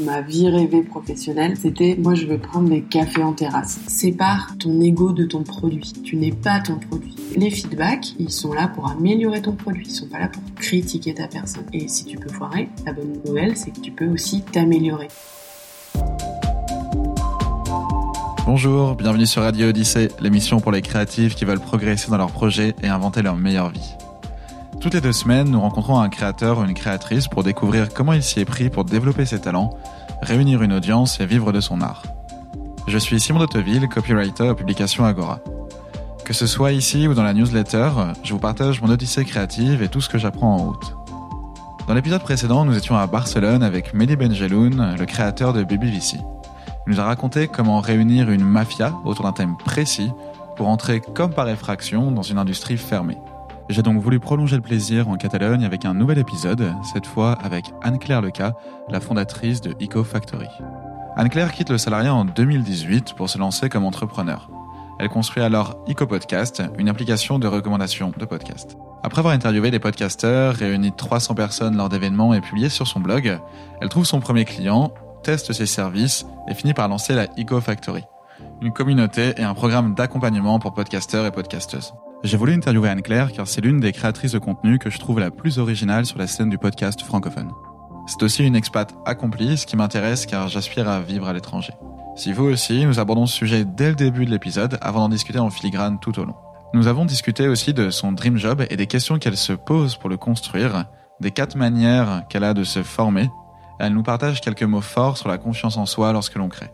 Ma vie rêvée professionnelle, c'était moi je veux prendre des cafés en terrasse. Sépare ton ego de ton produit. Tu n'es pas ton produit. Les feedbacks, ils sont là pour améliorer ton produit. Ils sont pas là pour critiquer ta personne. Et si tu peux foirer, la bonne nouvelle, c'est que tu peux aussi t'améliorer. Bonjour, bienvenue sur Radio Odyssée, l'émission pour les créatifs qui veulent progresser dans leurs projets et inventer leur meilleure vie. Toutes les deux semaines, nous rencontrons un créateur ou une créatrice pour découvrir comment il s'y est pris pour développer ses talents, réunir une audience et vivre de son art. Je suis Simon Dotteville, copywriter à Publication Agora. Que ce soit ici ou dans la newsletter, je vous partage mon odyssée créative et tout ce que j'apprends en route. Dans l'épisode précédent, nous étions à Barcelone avec Mehdi Benjeloun, le créateur de BBVC. Il nous a raconté comment réunir une mafia autour d'un thème précis pour entrer comme par effraction dans une industrie fermée. J'ai donc voulu prolonger le plaisir en Catalogne avec un nouvel épisode, cette fois avec Anne-Claire Leca, la fondatrice de Eco Factory. Anne-Claire quitte le salariat en 2018 pour se lancer comme entrepreneur. Elle construit alors Eco Podcast, une application de recommandation de podcasts. Après avoir interviewé des podcasteurs, réuni 300 personnes lors d'événements et publié sur son blog, elle trouve son premier client, teste ses services et finit par lancer la Eco Factory, une communauté et un programme d'accompagnement pour podcasteurs et podcasteuses. J'ai voulu interviewer Anne-Claire car c'est l'une des créatrices de contenu que je trouve la plus originale sur la scène du podcast francophone. C'est aussi une expat accomplie, ce qui m'intéresse car j'aspire à vivre à l'étranger. Si vous aussi, nous abordons ce sujet dès le début de l'épisode avant d'en discuter en filigrane tout au long. Nous avons discuté aussi de son dream job et des questions qu'elle se pose pour le construire, des quatre manières qu'elle a de se former. Elle nous partage quelques mots forts sur la confiance en soi lorsque l'on crée.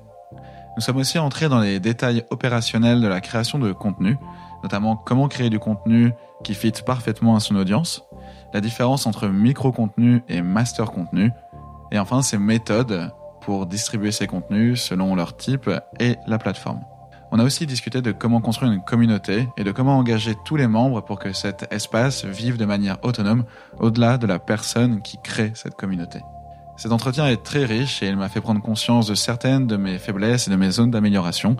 Nous sommes aussi entrés dans les détails opérationnels de la création de contenu, notamment comment créer du contenu qui fit parfaitement à son audience, la différence entre micro-contenu et master-contenu, et enfin ses méthodes pour distribuer ces contenus selon leur type et la plateforme. On a aussi discuté de comment construire une communauté et de comment engager tous les membres pour que cet espace vive de manière autonome au-delà de la personne qui crée cette communauté. Cet entretien est très riche et il m'a fait prendre conscience de certaines de mes faiblesses et de mes zones d'amélioration,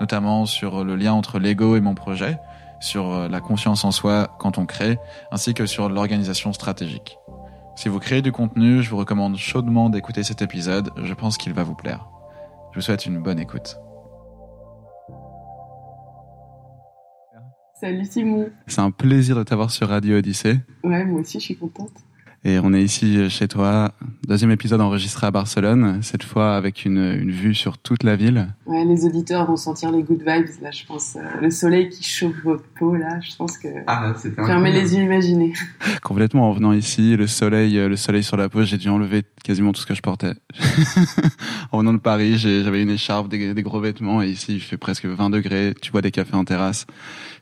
notamment sur le lien entre l'ego et mon projet, sur euh, la confiance en soi quand on crée, ainsi que sur l'organisation stratégique. Si vous créez du contenu, je vous recommande chaudement d'écouter cet épisode, je pense qu'il va vous plaire. Je vous souhaite une bonne écoute. Salut Simon. C'est un plaisir de t'avoir sur Radio Odyssée. Ouais, moi aussi je suis contente. Et on est ici chez toi, deuxième épisode enregistré à Barcelone, cette fois avec une, une vue sur toute la ville. Ouais, les auditeurs vont sentir les good vibes, là, je pense. Euh, le soleil qui chauffe votre peau, là, je pense que... Ah, Fermez les yeux, imaginez. Complètement, en venant ici, le soleil, le soleil sur la peau, j'ai dû enlever quasiment tout ce que je portais. en venant de Paris, j'avais une écharpe, des, des, gros vêtements, et ici, il fait presque 20 degrés, tu bois des cafés en terrasse.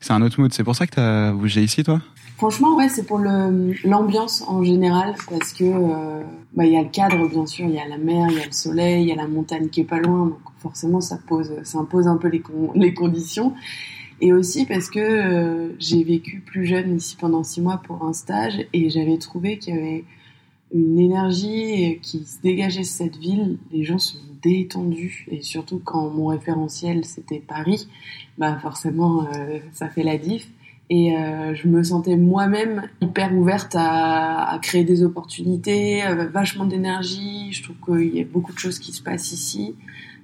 C'est un autre mood, c'est pour ça que tu as bougé ici, toi? Franchement, ouais, c'est pour l'ambiance en général, parce que euh, bah il y a le cadre, bien sûr, il y a la mer, il y a le soleil, il y a la montagne qui est pas loin, donc forcément ça pose, ça impose un peu les, les conditions. Et aussi parce que euh, j'ai vécu plus jeune ici pendant six mois pour un stage et j'avais trouvé qu'il y avait une énergie qui se dégageait de cette ville. Les gens sont détendus et surtout quand mon référentiel c'était Paris, bah forcément euh, ça fait la diff. Et euh, je me sentais moi-même hyper ouverte à, à, créer des opportunités, euh, vachement d'énergie. Je trouve qu'il y a beaucoup de choses qui se passent ici,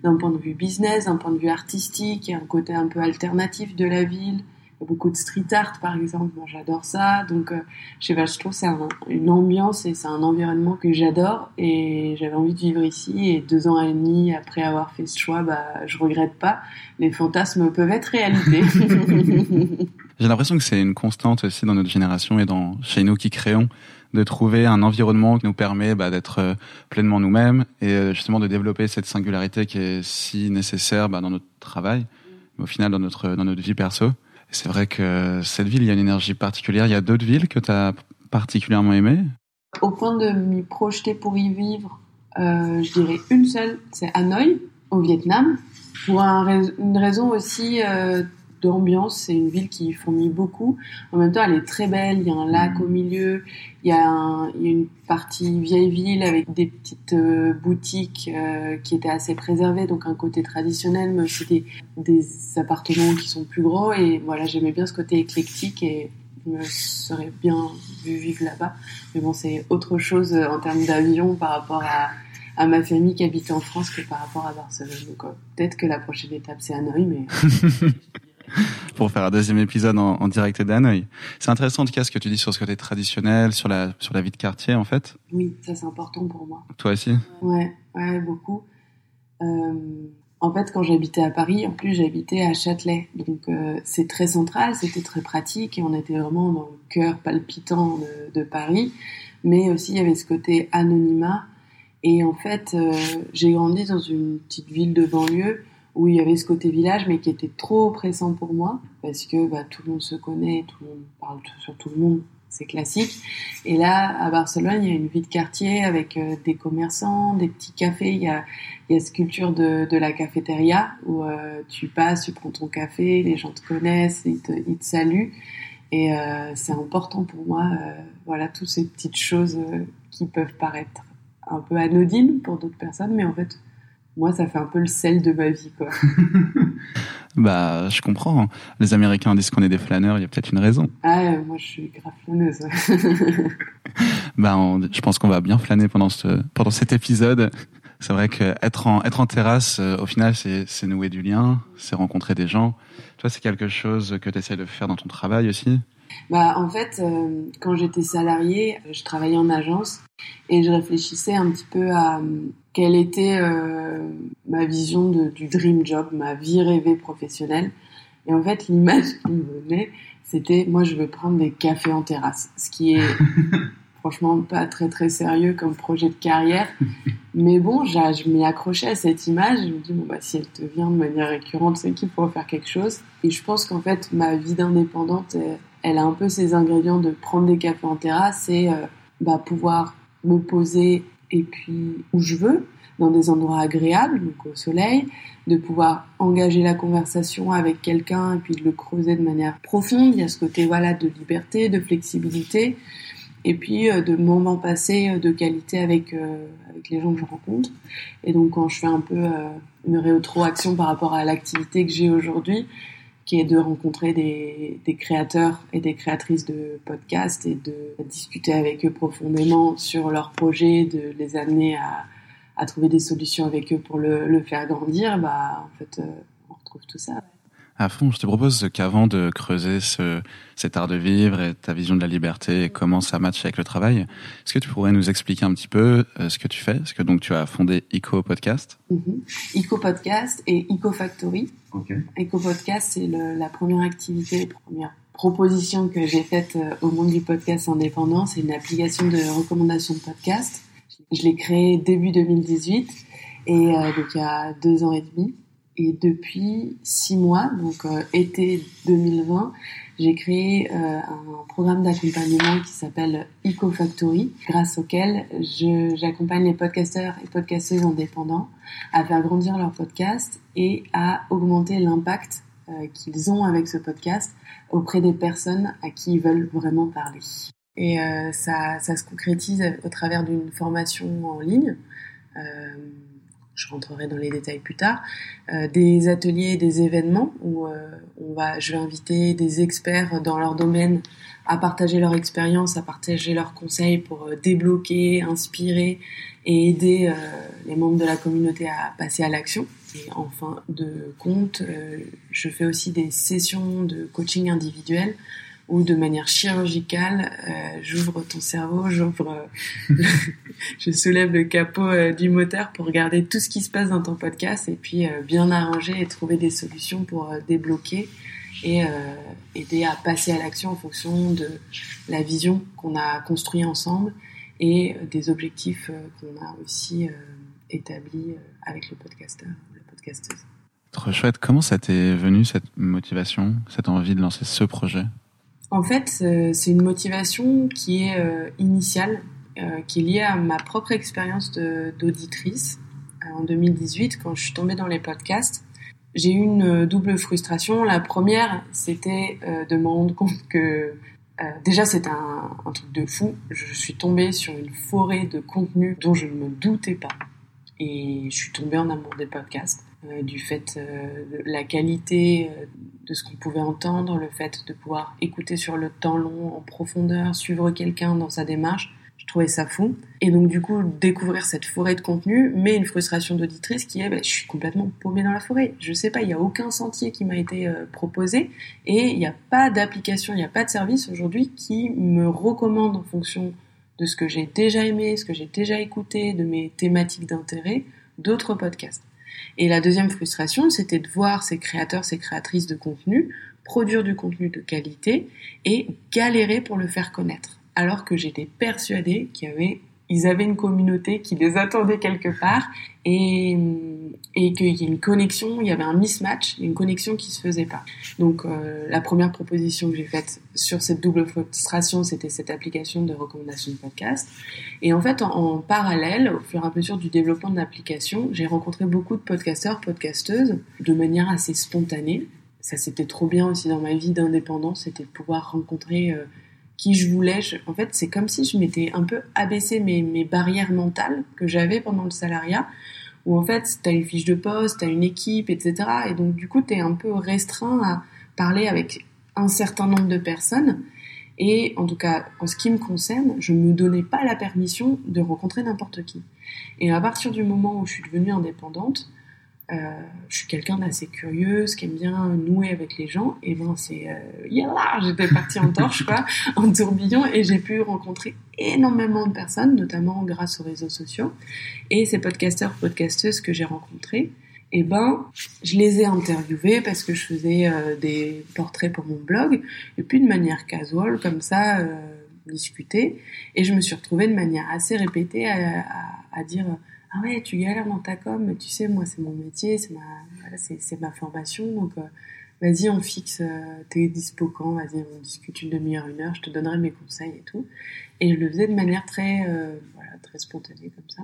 d'un point de vue business, d'un point de vue artistique, il y a un côté un peu alternatif de la ville. Il y a beaucoup de street art, par exemple. Moi, j'adore ça. Donc, euh, pas, je trouve c'est une ambiance et c'est un environnement que j'adore. Et j'avais envie de vivre ici. Et deux ans et demi après avoir fait ce choix, bah, je regrette pas. Les fantasmes peuvent être réalité. J'ai l'impression que c'est une constante aussi dans notre génération et dans chez nous qui créons de trouver un environnement qui nous permet bah, d'être euh, pleinement nous-mêmes et euh, justement de développer cette singularité qui est si nécessaire bah, dans notre travail, mais au final dans notre dans notre vie perso. C'est vrai que cette ville, il y a une énergie particulière. Il y a d'autres villes que tu as particulièrement aimées? Au point de m'y projeter pour y vivre, euh, je dirais une seule, c'est Hanoï, au Vietnam, pour un, une raison aussi d'ambiance. C'est une ville qui fournit beaucoup. En même temps, elle est très belle. Il y a un lac au milieu. Il y a, une partie vieille ville avec des petites euh, boutiques euh, qui étaient assez préservées, donc un côté traditionnel, mais aussi des, des appartements qui sont plus gros. Et voilà, j'aimais bien ce côté éclectique et me serais bien vu vivre là-bas. Mais bon, c'est autre chose en termes d'avion par rapport à, ma famille qui habite en France que par rapport à Barcelone. Peut-être que la prochaine étape c'est Hanoï, mais pour faire un deuxième épisode en, direct d'Hanoï. C'est intéressant en tout cas ce que tu dis sur ce côté traditionnel, sur la sur la vie de quartier en fait. Oui, ça c'est important pour moi. Toi aussi. Ouais, ouais, beaucoup. Euh, en fait, quand j'habitais à Paris, en plus j'habitais à Châtelet, donc euh, c'est très central, c'était très pratique et on était vraiment dans le cœur palpitant de, de Paris. Mais aussi il y avait ce côté anonymat. Et en fait, euh, j'ai grandi dans une petite ville de banlieue où il y avait ce côté village, mais qui était trop oppressant pour moi, parce que bah, tout le monde se connaît, tout le monde parle sur tout le monde, c'est classique. Et là, à Barcelone, il y a une vie de quartier avec euh, des commerçants, des petits cafés. Il y a, il y a ce culture de, la cafétéria où euh, tu passes, tu prends ton café, les gens te connaissent, ils te, saluent. Et euh, c'est important pour moi, voilà, toutes ces petites choses qui peuvent paraître un peu anodines pour d'autres personnes, mais en fait, moi, ça fait un peu le sel de ma vie, quoi. bah, je comprends. Les Américains disent qu'on est des flâneurs, il y a peut-être une raison. Ah, moi, je suis grave flâneuse. bah, je pense qu'on va bien flâner pendant ce, pendant cet épisode. C'est vrai qu'être en, être en terrasse, euh, au final, c'est, c'est nouer du lien, c'est rencontrer des gens. Toi, c'est quelque chose que tu essaies de faire dans ton travail aussi? Bah, en fait, euh, quand j'étais salariée, je travaillais en agence et je réfléchissais un petit peu à quelle était euh, ma vision de, du dream job, ma vie rêvée professionnelle. Et en fait, l'image qui me venait, c'était moi, je veux prendre des cafés en terrasse, ce qui est franchement pas très très sérieux comme projet de carrière. Mais bon, je m'y accrochais à cette image. Je me dis, bon, bah, si elle te vient de manière récurrente, c'est qu'il faut faire quelque chose. Et je pense qu'en fait, ma vie d'indépendante, elle a un peu ces ingrédients de prendre des cafés en terrasse et euh, bah, pouvoir me poser et puis où je veux, dans des endroits agréables, donc au soleil, de pouvoir engager la conversation avec quelqu'un et puis de le creuser de manière profonde. Il y a ce côté voilà de liberté, de flexibilité, et puis euh, de moments passés euh, de qualité avec euh, avec les gens que je rencontre. Et donc quand je fais un peu une rétroaction par rapport à l'activité que j'ai aujourd'hui, qui est de rencontrer des, créateurs et des créatrices de podcasts et de discuter avec eux profondément sur leurs projets, de les amener à, trouver des solutions avec eux pour le, le faire grandir, bah en fait on retrouve tout ça. À fond, je te propose qu'avant de creuser ce, cet art de vivre et ta vision de la liberté et comment ça matche avec le travail, est-ce que tu pourrais nous expliquer un petit peu euh, ce que tu fais? Est-ce que donc tu as fondé Eco Podcast? Mm Eco Podcast et Eco Factory. Okay. Eco Podcast, c'est la première activité, la première proposition que j'ai faite euh, au monde du podcast indépendant. C'est une application de recommandation de podcast. Je l'ai créée début 2018 et euh, donc il y a deux ans et demi. Et depuis six mois, donc euh, été 2020, j'ai créé euh, un programme d'accompagnement qui s'appelle EcoFactory, grâce auquel j'accompagne les podcasteurs et podcasteuses indépendants à faire grandir leur podcast et à augmenter l'impact euh, qu'ils ont avec ce podcast auprès des personnes à qui ils veulent vraiment parler. Et ça, ça se concrétise au travers d'une formation en ligne je rentrerai dans les détails plus tard, euh, des ateliers, des événements où euh, on va, je vais inviter des experts dans leur domaine à partager leur expérience, à partager leurs conseils pour euh, débloquer, inspirer et aider les membres de la communauté à passer à l'action. Et en fin de compte, je fais aussi des sessions de coaching individuel ou de manière chirurgicale, euh, j'ouvre ton cerveau, j'ouvre, euh, je soulève le capot euh, du moteur pour regarder tout ce qui se passe dans ton podcast et puis bien arranger et trouver des solutions pour débloquer et aider à passer à l'action en fonction de la vision qu'on a construite ensemble et des objectifs qu'on a aussi établis avec le podcasteur, la podcasteuse. Trop chouette. Comment ça t'est venu cette motivation, cette envie de lancer ce projet? En fait, euh, c'est une motivation qui est euh, initiale, euh, qui est liée à ma propre expérience d'auditrice. En 2018, quand je suis tombée dans les podcasts, j'ai eu une double frustration. La première, c'était de me rendre compte que déjà c'était un, un, truc de fou. Je suis tombée sur une forêt de contenu dont je ne me doutais pas. Et je suis tombée en amour des podcasts. Euh, du fait euh, de la qualité euh, de ce qu'on pouvait entendre, le fait de pouvoir écouter sur le temps long, en profondeur, suivre quelqu'un dans sa démarche. Je trouvais ça fou. Et donc du coup, découvrir cette forêt de contenu, mais une frustration d'auditrice qui est, bah, je suis complètement paumée dans la forêt. Je sais pas, il n'y a aucun sentier qui m'a été euh, proposé et il n'y a pas d'application, il n'y a pas de service aujourd'hui qui me recommande en fonction de ce que j'ai déjà aimé, ce que j'ai déjà écouté, de mes thématiques d'intérêt, d'autres podcasts. Et la deuxième frustration, c'était de voir ces créateurs, ces créatrices de contenu produire du contenu de qualité et galérer pour le faire connaître. Alors que j'étais persuadée qu'il y avait ils avaient une communauté qui les attendait quelque part et, qu'il y a une connexion, il y avait un mismatch, une connexion qui se faisait pas. Donc euh, la première proposition que j'ai faite sur cette double frustration, c'était cette application de recommandation de podcast. Et en fait, en, parallèle, au fur et à mesure du développement de l'application, j'ai rencontré beaucoup de podcasteurs, podcasteuses, de manière assez spontanée. Ça, c'était trop bien aussi dans ma vie d'indépendance, c'était de pouvoir rencontrer euh, qui je voulais. en fait, c'est comme si je m'étais un peu abaissé mes, mes barrières mentales que j'avais pendant le salariat, où en fait, tu as une fiche de poste, tu as une équipe, etc. Et donc, du coup, tu es un peu restreint à parler avec un certain nombre de personnes. Et en tout cas, en ce qui me concerne, je ne me donnais pas la permission de rencontrer n'importe qui. Et à partir du moment où je suis devenue indépendante, euh, je suis quelqu'un d'assez curieuse, qui aime bien nouer avec les gens. Et ben c'est euh, j'étais partie en torche quoi, en tourbillon, et j'ai pu rencontrer énormément de personnes, notamment grâce aux réseaux sociaux. Et ces podcasteurs, podcasteuses que j'ai rencontrés, et ben je les ai interviewés parce que je faisais euh, des portraits pour mon blog, et puis de manière casual comme ça. Euh, discuter et je me suis retrouvée de manière assez répétée à, à, à dire ah ouais, tu galères dans ta com, mais tu sais, moi, c'est mon métier, c'est ma, voilà, ma formation, donc euh, vas-y, on fixe euh, tes dispo quand, vas-y, on discute une demi-heure, une heure, je te donnerai mes conseils et tout. Et je le faisais de manière très, euh, voilà, très spontanée comme ça.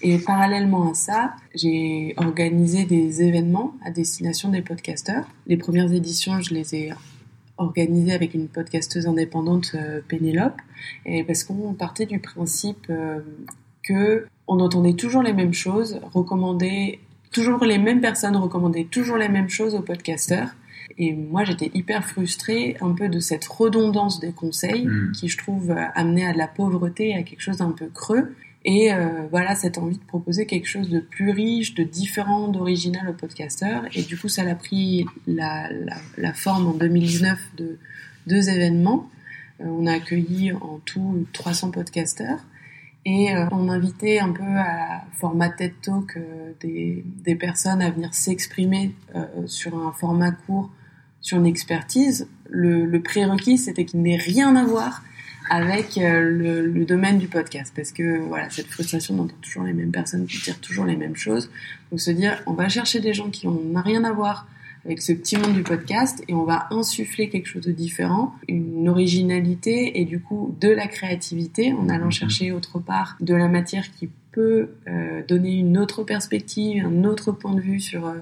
Et parallèlement à ça, j'ai organisé des événements à destination des podcasteurs. Les premières éditions, je les ai organisées avec une podcasteuse indépendante, Pénélope, et parce qu'on partait du principe que on entendait toujours les mêmes choses, recommander toujours les mêmes personnes recommandaient toujours les mêmes choses aux podcasteurs. Et moi, j'étais hyper frustrée un peu de cette redondance des conseils hmm. qui, je trouve, amenait à de la pauvreté, à quelque chose d'un peu creux. Et euh, voilà, cette envie de proposer quelque chose de plus riche, de différent, d'original aux podcasteurs. Et du coup, ça a pris la, la, forme en 2019 de deux événements. Euh, on a accueilli en tout 300 podcasteurs. Et euh, on invitait un peu à format TED Talk euh, des, des, personnes à venir s'exprimer euh, sur un format court, sur une expertise. Le, le prérequis, c'était qu'il n'ait rien à voir avec le, le, domaine du podcast. Parce que voilà, cette frustration d'entendre toujours les mêmes personnes qui dire toujours les mêmes choses. Donc se dire, on va chercher des gens qui n'ont rien à voir avec ce petit monde du podcast et on va insuffler quelque chose de différent, une originalité et du coup de la créativité en allant mhm. chercher autre part de la matière qui peut euh, donner une autre perspective, un autre point de vue sur euh,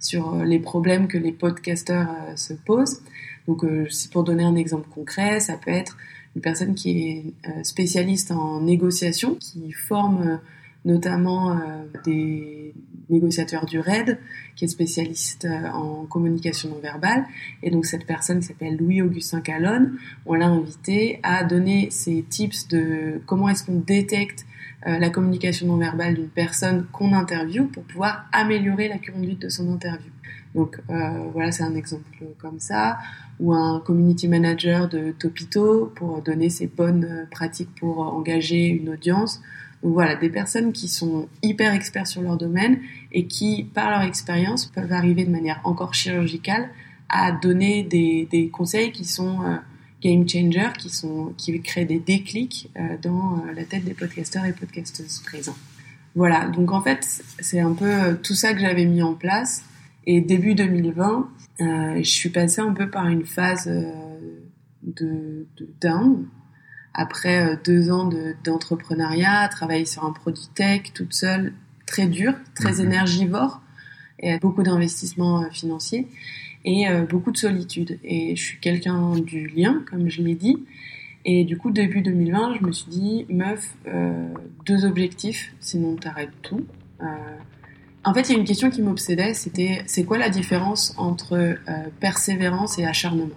sur euh, les problèmes que les podcasteurs se posent. Donc pour donner un exemple concret, ça peut être une personne qui est spécialiste en négociation, qui forme notamment des négociateur du RAID, qui est spécialiste euh, en communication non verbale. Et donc cette personne s'appelle Louis-Augustin Calonne, on l'a invité à donner ses tips de comment est-ce qu'on détecte euh, la communication non verbale d'une personne qu'on interviewe pour pouvoir améliorer la conduite de son interview. Donc euh, voilà, c'est un exemple comme ça, ou un community manager de Topito pour donner ses bonnes pratiques pour engager une audience, voilà, des personnes qui sont hyper experts sur leur domaine et qui, par leur expérience, peuvent arriver de manière encore chirurgicale à donner des, des conseils qui sont euh, game changers, qui, sont, qui créent des déclics euh, dans euh, la tête des podcasteurs et podcasteuses présents. Voilà, donc en fait, c'est un peu tout ça que j'avais mis en place. Et début 2020, je suis passée un peu par une phase de, de down, après euh, deux ans d'entrepreneuriat, travailler sur un produit tech toute seule, très dur, très mhm. énergivore, et beaucoup d'investissements euh, financiers et euh, beaucoup de solitude. Et je suis quelqu'un du lien, comme je l'ai dit. Et du coup, début 2020, je me suis dit, meuf, deux objectifs, sinon t'arrêtes tout. en fait, il y a une question qui m'obsédait, c'était c'est quoi la différence entre persévérance et acharnement?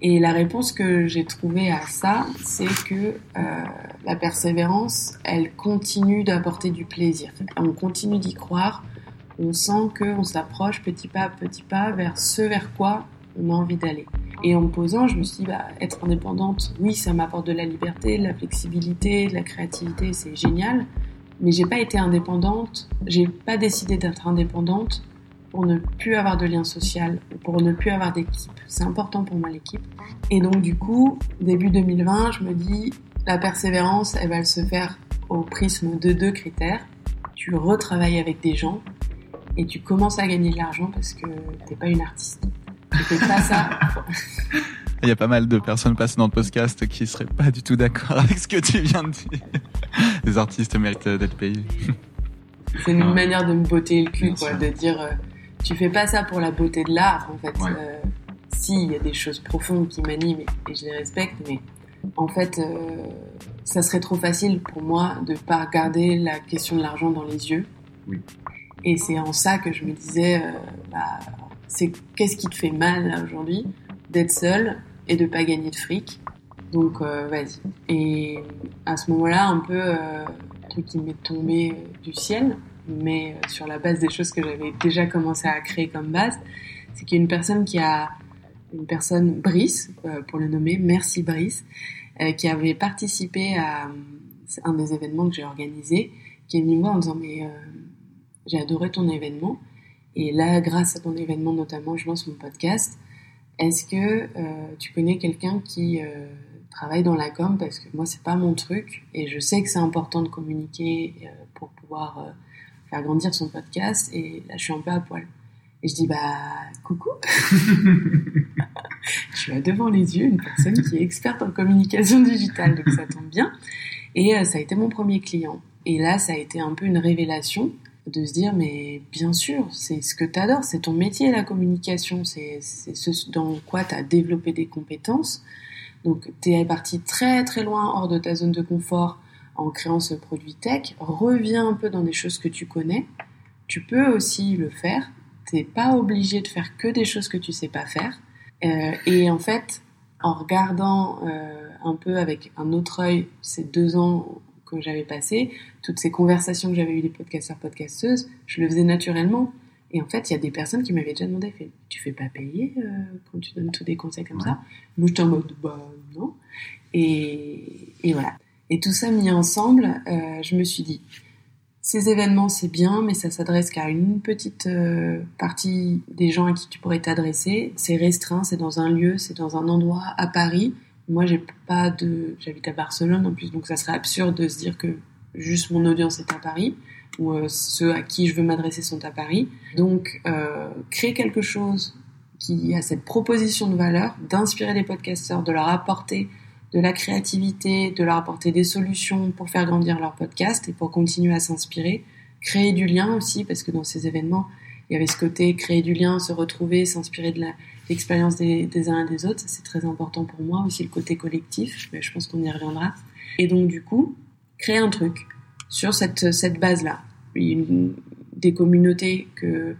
Et la réponse que j'ai trouvée à ça, c'est que euh, la persévérance, elle continue d'apporter du plaisir. On continue d'y croire. On sent qu'on s'approche petit pas petit pas vers ce vers quoi on a envie d'aller. Et en me posant, je me suis dit, bah, être indépendante, oui, ça m'apporte de la liberté, de la flexibilité, de la créativité, c'est génial. Mais j'ai pas été indépendante, j'ai pas décidé d'être indépendante pour ne plus avoir de lien social, pour ne plus avoir d'équipe. C'est important pour moi l'équipe. Et donc du coup, début 2020, je me dis, la persévérance, elle va se faire au prisme de deux critères. Tu retravailles avec des gens et tu commences à gagner de l'argent parce que t'es pas une artiste. Tu fais pas ça. Il y a pas mal de personnes passées dans le podcast qui seraient pas du tout d'accord avec ce que tu viens de dire. Les artistes méritent d'être payés. C'est une manière de me botter le cul, quoi, de dire euh, tu fais pas ça pour la beauté de l'art, en fait. Euh, si, il y a des choses profondes qui m'animent et, je les respecte, mais en fait, euh, ça serait trop facile pour moi de pas regarder la question de l'argent dans les yeux. Oui. Et c'est en ça que je me disais, bah, c'est qu'est-ce qui te fait mal aujourd'hui d'être seul et de pas gagner de fric? Donc vas-y. Et à ce moment-là, un peu, un truc qui m'est tombé du ciel, mais euh, sur la base des choses que j'avais déjà commencé à créer comme base, c'est qu'il y a une personne qui a, une personne, Brice, euh, pour le nommer, merci Brice, euh, qui avait participé à un des événements que j'ai organisé, qui est venu me voir en disant mais j'ai adoré ton événement et là grâce à ton événement notamment je lance mon podcast. Est-ce que tu connais quelqu'un qui travaille dans la com? Parce que moi c'est pas mon truc et je sais que c'est important de communiquer pour pouvoir faire grandir son podcast et là je suis un peu à poil. Et je dis bah coucou, tu as devant les yeux une personne qui est experte en communication digitale, donc ça tombe bien. Et euh, ça a été mon premier client. Et là ça a été un peu une révélation de se dire mais bien sûr c'est ce que tu adores, c'est ton métier la communication, c'est ce dans quoi tu as développé des compétences. Donc tu es parti très très loin hors de ta zone de confort en créant ce produit tech, reviens un peu dans des choses que tu connais. Tu peux aussi le faire. T'es pas obligé de faire que des choses que tu sais pas faire. Euh, et en fait, en regardant euh, un peu avec un autre œil ces deux ans que j'avais passé, toutes ces conversations que j'avais eues des podcasteurs, podcasteuses, je le faisais naturellement. Et en fait, il y a des personnes qui m'avaient déjà demandé, tu fais pas payer euh, quand tu donnes tous des conseils comme ça? Moi, j'étais en mode, bah non. Et, et voilà. Et tout ça mis ensemble, euh, je me suis dit, ces événements c'est bien, mais ça s'adresse qu'à une petite euh, partie des gens à qui tu pourrais t'adresser. C'est restreint, c'est dans un lieu, c'est dans un endroit à Paris. Moi, j'ai pas de, j'habite à Barcelone en plus, donc ça serait absurde de se dire que juste mon audience est à Paris ou euh, ceux à qui je veux m'adresser sont à Paris. Donc, créer quelque chose qui a cette proposition de valeur, d'inspirer les podcasteurs, de leur apporter de la créativité, de leur apporter des solutions pour faire grandir leur podcast et pour continuer à s'inspirer. Créer du lien aussi, parce que dans ces événements, il y avait ce côté créer du lien, se retrouver, s'inspirer de l'expérience des, uns et des autres. C'est très important pour moi aussi, le côté collectif, mais je pense qu'on y reviendra. Et donc, du coup, créer un truc sur cette, cette base-là. Des communautés que,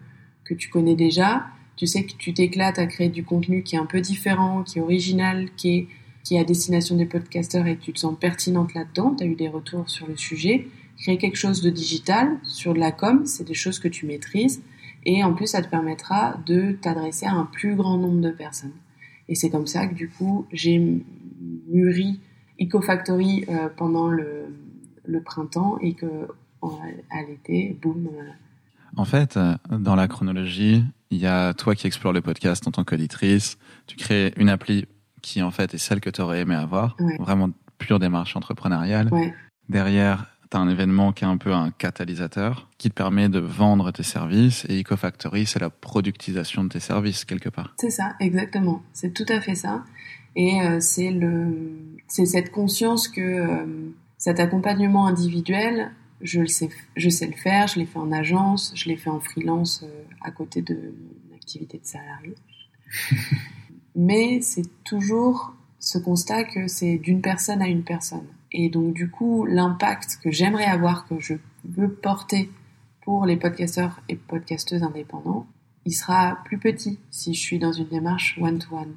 que tu connais déjà. Tu sais que tu t'éclates à créer du contenu qui est un peu différent, qui est original, qui est qui est à destination des podcasteurs et tu te sens pertinente là-dedans, tu as eu des retours sur le sujet, créer quelque chose de digital sur de la com, c'est des choses que tu maîtrises et en plus ça te permettra de t'adresser à un plus grand nombre de personnes. Et c'est comme ça que du coup j'ai mûri EcoFactory euh, pendant le, le, printemps et que à l'été, boum. Euh, en fait, euh, dans la chronologie, il y a toi qui explores le podcast en tant qu'auditrice, tu crées une appli qui en fait est celle que tu aurais aimé avoir, vraiment pure démarche entrepreneuriale. Derrière, tu as un événement qui est un peu un catalyseur qui te permet de vendre tes services et EcoFactory, c'est la productisation de tes services quelque part. C'est ça, exactement. C'est tout à fait ça. Et euh, c'est le, c'est cette conscience que euh, cet accompagnement individuel, je le sais, je sais le faire. Je l'ai fait en agence, je l'ai fait en freelance euh, à côté de mon activité de salarié. mais c'est toujours ce constat que c'est d'une personne à une personne. Et donc du coup, l'impact que j'aimerais avoir, que je veux porter pour les podcasteurs et podcasteuses indépendants, il sera plus petit si je suis dans une démarche one-to-one.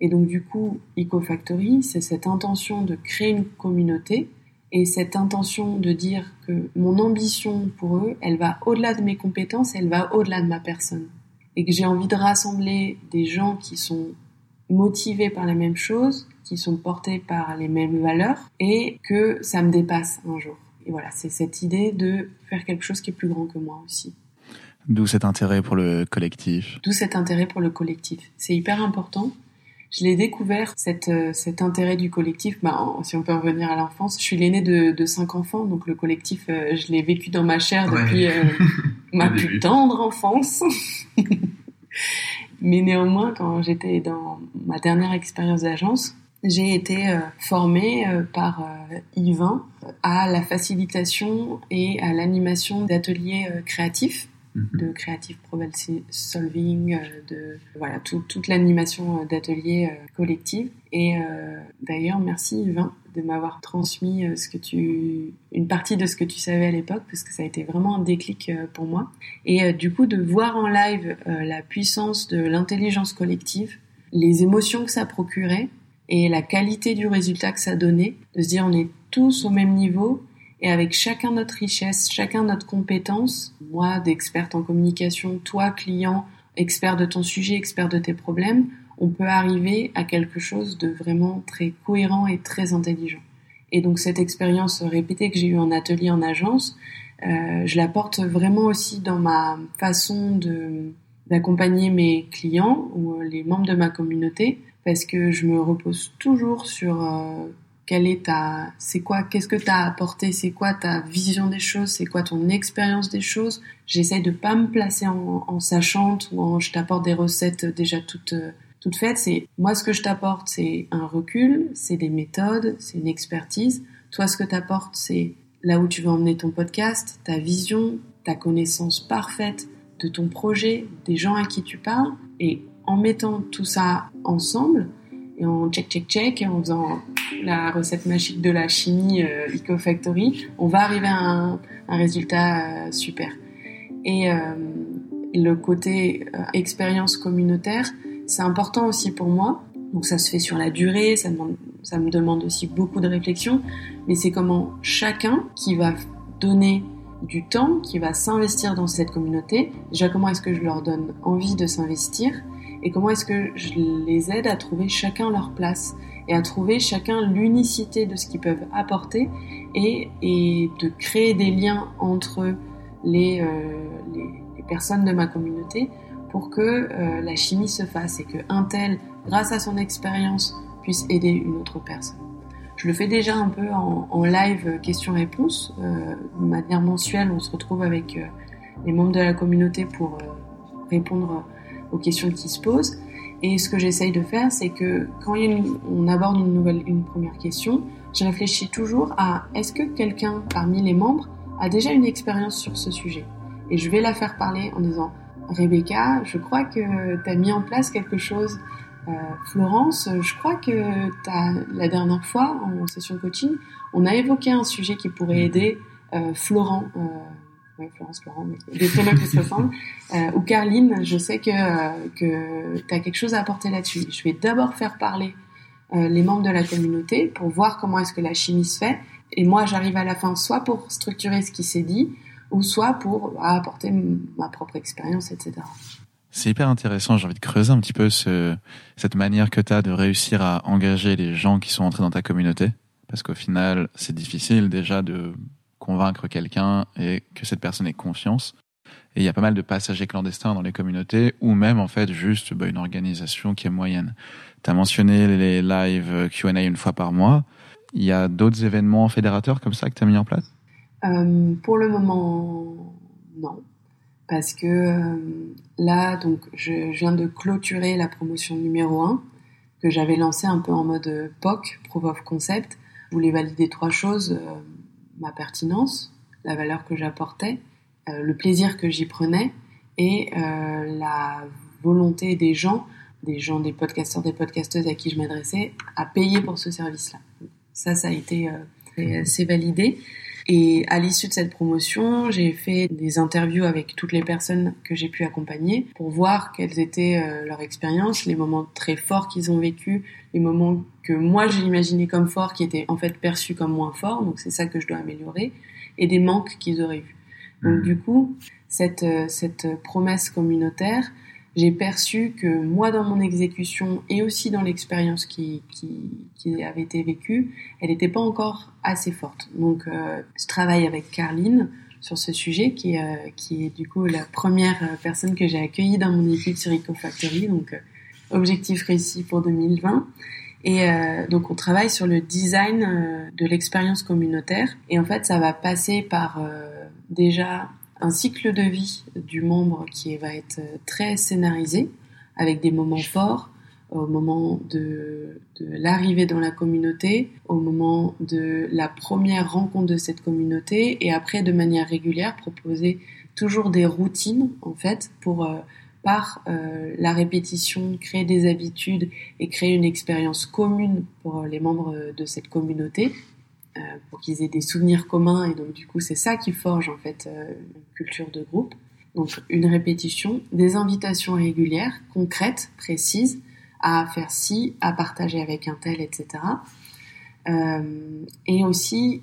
Et donc du coup, EcoFactory, c'est cette intention de créer une communauté et cette intention de dire que mon ambition pour eux, elle va au-delà de mes compétences, elle va au-delà de ma personne. Et que j'ai envie de rassembler des gens qui sont motivés par les mêmes choses, qui sont portés par les mêmes valeurs et que ça me dépasse un jour. Et voilà, c'est cette idée de faire quelque chose qui est plus grand que moi aussi. D'où cet intérêt pour le collectif. D'où cet intérêt pour le collectif. C'est hyper important je l'ai découvert, cette, euh, cet intérêt du collectif. Bah, si on peut revenir à l'enfance, je suis l'aînée de, de cinq enfants, donc le collectif, euh, je l'ai vécu dans ma chair depuis euh, ma plus tendre enfance. Mais néanmoins, quand j'étais dans ma dernière expérience d'agence, j'ai été formée par Yvain à la facilitation et à l'animation d'ateliers créatifs Mhm. de creative problem solving, euh, de voilà toute l'animation euh, d'ateliers euh, collectifs. Et d'ailleurs, merci Yvain de m'avoir transmis tu, une partie de ce que tu savais à l'époque, parce que ça a été vraiment un déclic pour moi. Et du coup, de voir en live la puissance de l'intelligence collective, les émotions que ça procurait et la qualité du résultat que ça donnait, de se dire on est tous au même niveau et avec chacun notre richesse, chacun notre compétence, moi d'experte en communication, toi client, expert de ton sujet, expert de tes problèmes, on peut arriver à quelque chose de vraiment très cohérent et très intelligent. Et donc cette expérience répétée que j'ai eue en atelier en agence, euh, je la porte vraiment aussi dans ma façon de d'accompagner mes clients ou les membres de ma communauté parce que je me repose toujours sur euh, quelle est ta, c'est quoi, qu'est-ce que tu as apporté, c'est quoi ta vision des choses, c'est quoi ton expérience des choses. J'essaye de pas me placer en, en sachante ou en je t'apporte des recettes déjà toutes toutes faites. C'est moi ce que je t'apporte, c'est un recul, c'est des méthodes, c'est une expertise. Toi, ce que t'apportes, c'est là où tu veux emmener ton podcast, ta vision, ta connaissance parfaite de ton projet, des gens à qui tu parles, et en mettant tout ça ensemble, et en check check check, en faisant la recette magique de la chimie euh, EcoFactory, on va arriver à un, résultat euh, super. Et euh, le côté expérience communautaire, c'est important aussi pour moi. Donc ça se fait sur la durée, ça, ça me demande aussi beaucoup de réflexion, mais c'est comment chacun qui va donner du temps, qui va s'investir dans cette communauté, déjà comment est-ce que je leur donne envie de s'investir et comment est-ce que je les aide à trouver chacun leur place et à trouver chacun l'unicité de ce qu'ils peuvent apporter et, de créer des liens entre les, euh, personnes de ma communauté pour que euh, la chimie se fasse et que un tel, grâce à son expérience, puisse aider une autre personne. Je le fais déjà un peu en, live questions-réponses. Euh, de manière mensuelle, on se retrouve avec euh, les membres de la communauté pour euh, répondre aux questions qui se posent. Et ce que j'essaye de faire, c'est que quand on aborde une nouvelle, une première question, je réfléchis toujours à est-ce que quelqu'un parmi les membres a déjà une expérience sur ce sujet? Et je vais la faire parler en disant Rebecca, je crois que tu as mis en place quelque chose. Euh, Florence, je crois que as, la dernière fois en session coaching, on a évoqué un sujet qui pourrait aider euh, Florent. Euh, Florence Laurent, des prénoms qui se ressemblent. Ou Carline, je sais que, que tu as quelque chose à apporter là-dessus. Je vais d'abord faire parler les membres de la communauté pour voir comment est-ce que la chimie se fait. Et moi, j'arrive à la fin soit pour structurer ce qui s'est dit, ou soit pour bah, apporter ma propre expérience, etc. C'est hyper intéressant. J'ai envie de creuser un petit peu ce, cette manière que tu as de réussir à engager les gens qui sont entrés dans ta communauté. Parce qu'au final, c'est difficile déjà de convaincre quelqu'un et que cette personne ait confiance. Et il y a pas mal de passagers clandestins dans les communautés ou même en fait juste bah, une organisation qui est moyenne. Tu as mentionné les lives Q&A une fois par mois. Il y a d'autres événements fédérateurs comme ça que tu as mis en place? Euh, Pour le moment, non. Parce que euh, là, donc, je, viens de clôturer la promotion numéro 1 que j'avais lancée un peu en mode POC, Proof of Concept. Je voulais valider trois choses. Euh, ma pertinence, la valeur que j'apportais, euh, le plaisir que j'y prenais et euh, la volonté des gens, des gens, des podcasteurs, des podcasteuses à qui je m'adressais, à payer pour ce service-là. Ça, ça a été, euh, c'est validé. Et à l'issue de cette promotion, j'ai fait des interviews avec toutes les personnes que j'ai pu accompagner pour voir quelles étaient euh, leurs expériences, les moments très forts qu'ils ont vécu, les moments que moi j'ai imaginé comme forts qui étaient en fait perçus comme moins forts, donc c'est ça que je dois améliorer, et des manques qu'ils auraient vus. Donc mmh. du coup, cette, euh, cette promesse communautaire, j'ai perçu que moi, dans mon exécution et aussi dans l'expérience qui, qui, qui, avait été vécue, elle n'était pas encore assez forte. Donc, euh, je travaille avec Carline sur ce sujet, qui euh, qui est du coup la première euh, personne que j'ai accueillie dans mon équipe sur EcoFactory, donc objectif réussi pour 2020. Et donc on travaille sur le design de l'expérience communautaire. Et en fait, ça va passer par déjà un cycle de vie du membre qui va être très scénarisé, avec des moments forts, au moment de, l'arrivée dans la communauté, au moment de la première rencontre de cette communauté, et après de manière régulière proposer toujours des routines en fait pour euh, par euh, la répétition créer des habitudes et créer une expérience commune pour les membres de cette communauté euh, pour qu'ils aient des souvenirs communs et donc du coup c'est ça qui forge en fait euh, une culture de groupe. Donc une répétition, des invitations régulières, concrètes, précises, à faire ci, à partager avec un tel, etc. Euh, et aussi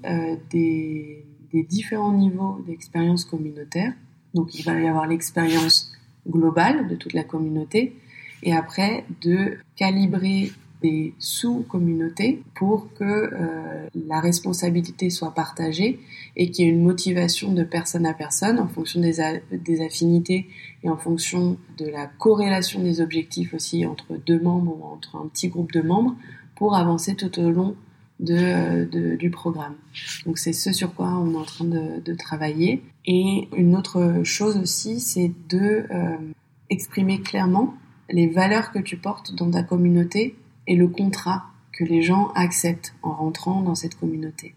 des, des, différents niveaux d'expérience communautaire. Donc il va y avoir l'expérience globale de toute la communauté et après de calibrer des sous-communautés pour que euh, la responsabilité soit partagée et qu'il y ait une motivation de personne à personne en fonction des, des affinités et en fonction de la corrélation des objectifs aussi entre deux membres ou entre un petit groupe de membres pour avancer tout au long de, de, du programme. Donc c'est ce sur quoi on est en train de, de travailler. Et une autre chose aussi, c'est de euh, exprimer clairement les valeurs que tu portes dans ta communauté et le contrat que les gens acceptent en rentrant dans cette communauté.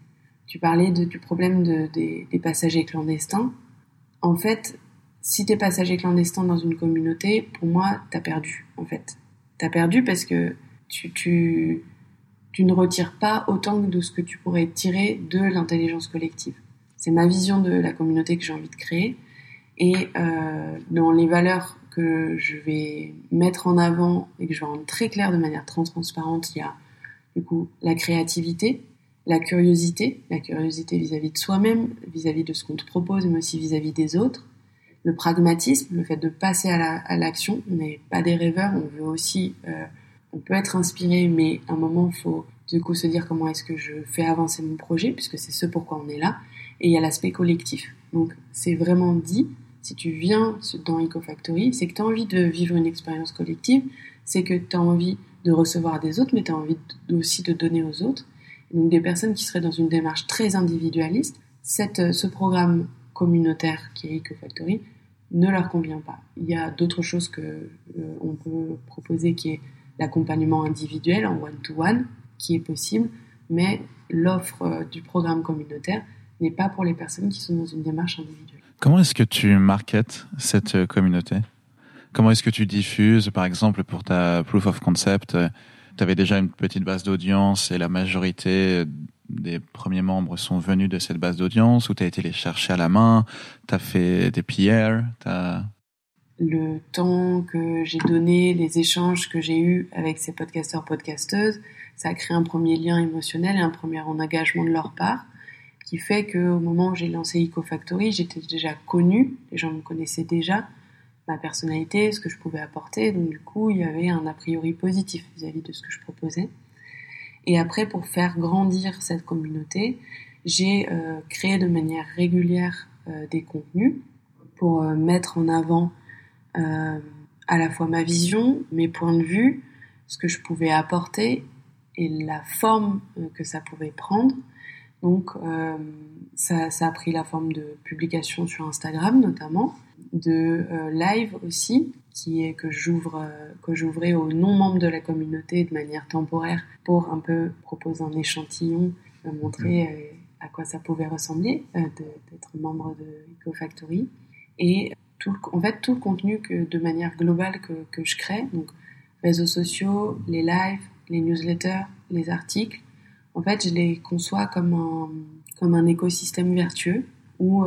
Tu parlais du problème de, des, passagers clandestins. En fait, si tu es passager clandestin dans une communauté, pour moi, tu as perdu, en fait. Tu as perdu parce que tu, tu, ne retires pas autant de ce que tu pourrais tirer de l'intelligence collective. C'est ma vision de la communauté que j'ai envie de créer. Et euh, dans les valeurs que je vais mettre en avant et que je vais rendre très clair de manière très transparente, il y a du coup la créativité, la curiosité, la curiosité vis-à-vis de soi-même, vis-à-vis de ce qu'on te propose, mais aussi vis-à-vis des autres, le pragmatisme, le fait de passer à l'action. on n'est pas des rêveurs, on veut aussi, euh, on peut être inspiré, mais à un moment, il faut du coup se dire comment est-ce que je fais avancer mon projet, puisque c'est ce pourquoi on est là. Et il y a l'aspect collectif. Donc c'est vraiment dit, si tu viens dans EcoFactory, c'est que tu as envie de vivre une expérience collective, c'est que tu as envie de recevoir des autres, mais tu as envie aussi de donner aux autres. donc des personnes qui seraient dans une démarche très individualiste, euh, ce programme communautaire qui est EcoFactory ne leur convient pas. Il y a d'autres choses que euh, on peut proposer qui est l'accompagnement individuel en one-to-one, qui est possible, mais l'offre euh, du programme communautaire n'est pas pour les personnes qui sont dans une démarche individuelle. Comment est-ce que tu marketes cette euh, communauté? Comment est-ce que tu diffuses, par exemple, pour ta proof of concept, euh, tu avais déjà une petite base d'audience et la majorité des premiers membres sont venus de cette base d'audience ou tu as été les chercher à la main, tu as fait des PR, as... Le temps que j'ai donné, les échanges que j'ai eus avec ces podcasteurs, podcasteuses, ça a créé un premier lien émotionnel et un premier engagement de leur part qui fait qu'au moment où j'ai lancé EcoFactory, j'étais déjà connue, les gens me connaissaient déjà, ma personnalité, ce que je pouvais apporter, donc du coup il y avait un a priori positif vis-à-vis de ce que je proposais. Et après, pour faire grandir cette communauté, j'ai euh, créé de manière régulière euh, des contenus pour euh, mettre en avant à la fois ma vision, mes points de vue, ce que je pouvais apporter et la forme que ça pouvait prendre donc euh, ça, ça, a pris la forme de publication sur Instagram notamment, de euh, live aussi, qui est que j'ouvre euh, que j'ouvrais aux non membres de la communauté de manière temporaire pour un peu proposer un échantillon, montrer mmh. à quoi ça pouvait ressembler d'être membre de EcoFactory et tout en fait tout le contenu que de manière globale que, que je crée donc réseaux sociaux, les lives, les newsletters, les articles en fait, je les conçois comme un, comme un écosystème vertueux où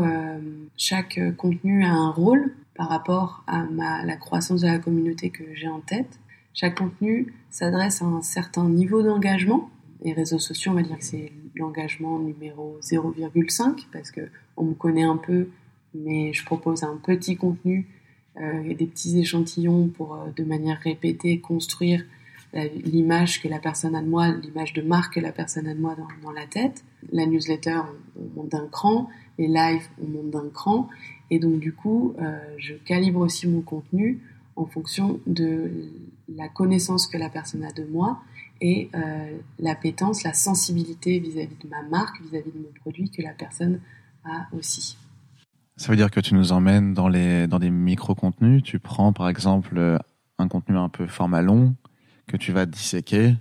chaque contenu a un rôle par rapport à ma, la croissance de la communauté que j'ai en tête. Chaque contenu s'adresse à un certain niveau d'engagement. Les réseaux sociaux, on va dire que c'est l'engagement numéro 0,5 parce que on me connaît un peu, mais je propose un petit contenu euh, et des petits échantillons pour euh, de manière répétée construire l'image que la personne a de moi, l'image de marque que la personne a de moi dans, la tête. La newsletter, on, on monte d'un cran, les lives, on monte d'un cran, et donc du coup, euh, je calibre aussi mon contenu en fonction de la connaissance que la personne a de moi et euh, l'appétence, la sensibilité vis-à-vis de ma marque, vis-à-vis de mon produit que la personne a aussi. Ça veut dire que tu nous emmènes dans, les, dans des micro-contenus. Tu prends par exemple un contenu un peu format long que tu vas disséquer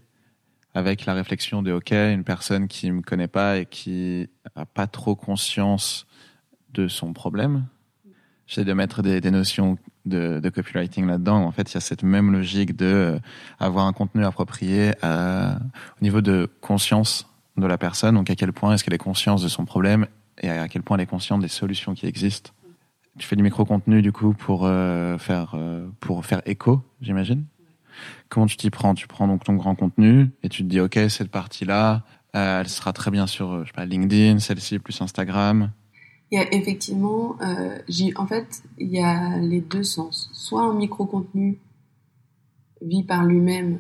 avec la réflexion de OK, une personne qui me connaît pas et qui a pas trop conscience de son problème. J'essaie de mettre des, notions de, copywriting là-dedans. En fait, il y a cette même logique de euh, avoir un contenu approprié au niveau de conscience de la personne. Donc, à quel point est-ce qu'elle est consciente de son problème et à quel point elle est consciente des solutions qui existent. Tu fais du micro-contenu, du coup, pour euh, faire, euh, pour faire écho, j'imagine? Comment tu t'y prends? Tu prends donc ton grand contenu et tu te dis, OK, cette partie-là, euh, elle sera très bien sur pas, LinkedIn, celle-ci plus Instagram. Y a effectivement, euh, en fait, il y a les deux sens. Soit un micro-contenu vit par lui-même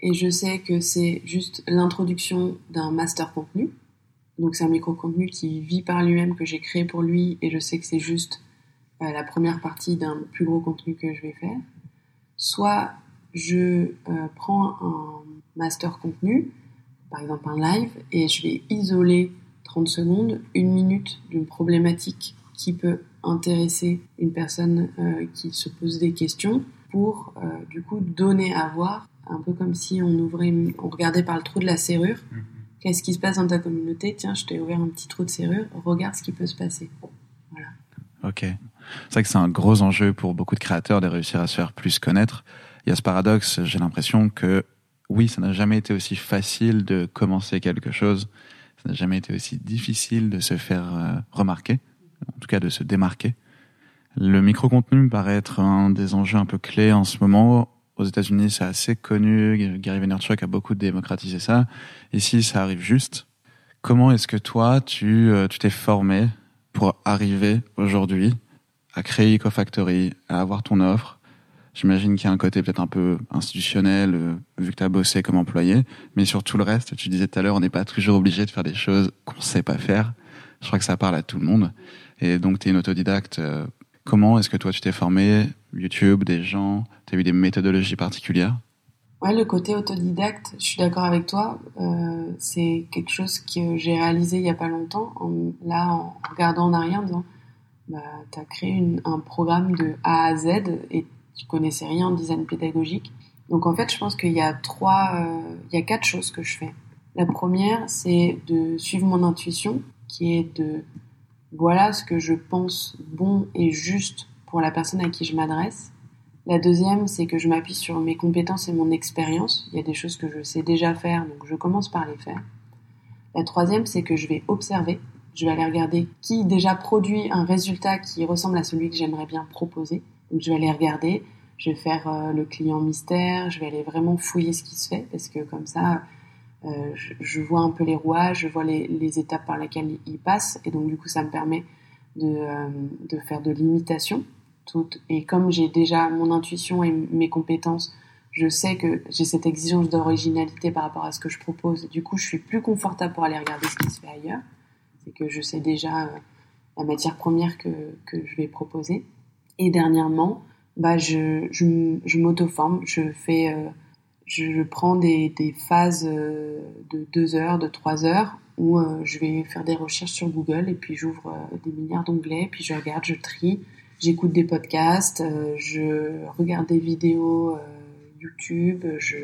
et je sais que c'est juste l'introduction d'un master contenu. Donc c'est un micro-contenu qui vit par lui-même, que j'ai créé pour lui et je sais que c'est juste euh, la première partie d'un plus gros contenu que je vais faire. Soit je euh, prends un master contenu, par exemple un live, et je vais isoler 30 secondes, une minute d'une problématique qui peut intéresser une personne euh, qui se pose des questions pour euh, du coup donner à voir, un peu comme si on ouvrait, on regardait par le trou de la serrure. Mhm. Qu'est-ce qui se passe dans ta communauté? Tiens, je t'ai ouvert un petit trou de serrure, regarde ce qui peut se passer. Voilà. Ok. C'est vrai que c'est un gros enjeu pour beaucoup de créateurs de réussir à se faire plus connaître il y a ce paradoxe, j'ai l'impression que oui, ça n'a jamais été aussi facile de commencer quelque chose, ça n'a jamais été aussi difficile de se faire euh, remarquer, en tout cas de se démarquer. Le micro-contenu me paraît être un des enjeux un peu clés en ce moment. Aux États-Unis, c'est assez connu. Gary Vaynerchuk a beaucoup démocratisé ça. Ici, ça arrive juste. Comment est-ce que toi, tu euh, tu t'es formé pour arriver aujourd'hui à créer EcoFactory, à avoir ton offre, J'imagine qu'il y a un côté peut-être un peu institutionnel, euh, vu que tu as bossé comme employé, mais sur tout le reste, tu disais tout à l'heure, on n'est pas toujours obligé de faire des choses qu'on sait pas faire. Je crois que ça parle à tout le monde. Et donc, tu es une autodidacte. Euh, comment est-ce que toi, tu t'es formé? YouTube, des gens? Tu as eu des méthodologies particulières? Ouais, le côté autodidacte, je suis d'accord avec toi. Euh, c'est quelque chose que j'ai réalisé il y a pas longtemps. Là, en regardant en arrière, en disant, bah, tu as créé un programme de A à Z et je connaissais rien en design pédagogique. Donc en fait, je pense qu'il y a trois, euh, il y a quatre choses que je fais. La première, c'est de suivre mon intuition, qui est de voilà ce que je pense bon et juste pour la personne à qui je m'adresse. La deuxième, c'est que je m'appuie sur mes compétences et mon expérience. Il y a des choses que je sais déjà faire, donc je commence par les faire. La troisième, c'est que je vais observer. Je vais aller regarder qui déjà produit un résultat qui ressemble à celui que j'aimerais bien proposer. Je vais aller regarder, je vais faire euh, le client mystère, je vais aller vraiment fouiller ce qui se fait parce que comme ça, euh, je, vois un peu les rouages, je vois les, étapes par lesquelles il passe et donc du coup ça me permet de, euh, faire de l'imitation. Et comme j'ai déjà mon intuition et mes compétences, je sais que j'ai cette exigence d'originalité par rapport à ce que je propose. Du coup, je suis plus confortable pour aller regarder ce qui se fait ailleurs. C'est que je sais déjà la matière première que, que je vais proposer. Et dernièrement, bah, je, je, m'auto-forme, je fais, euh, je prends des, des phases euh, de deux heures, de trois heures, où euh, je vais faire des recherches sur Google et puis j'ouvre des milliards d'onglets, puis je regarde, je trie, j'écoute des podcasts, je regarde des vidéos YouTube, je,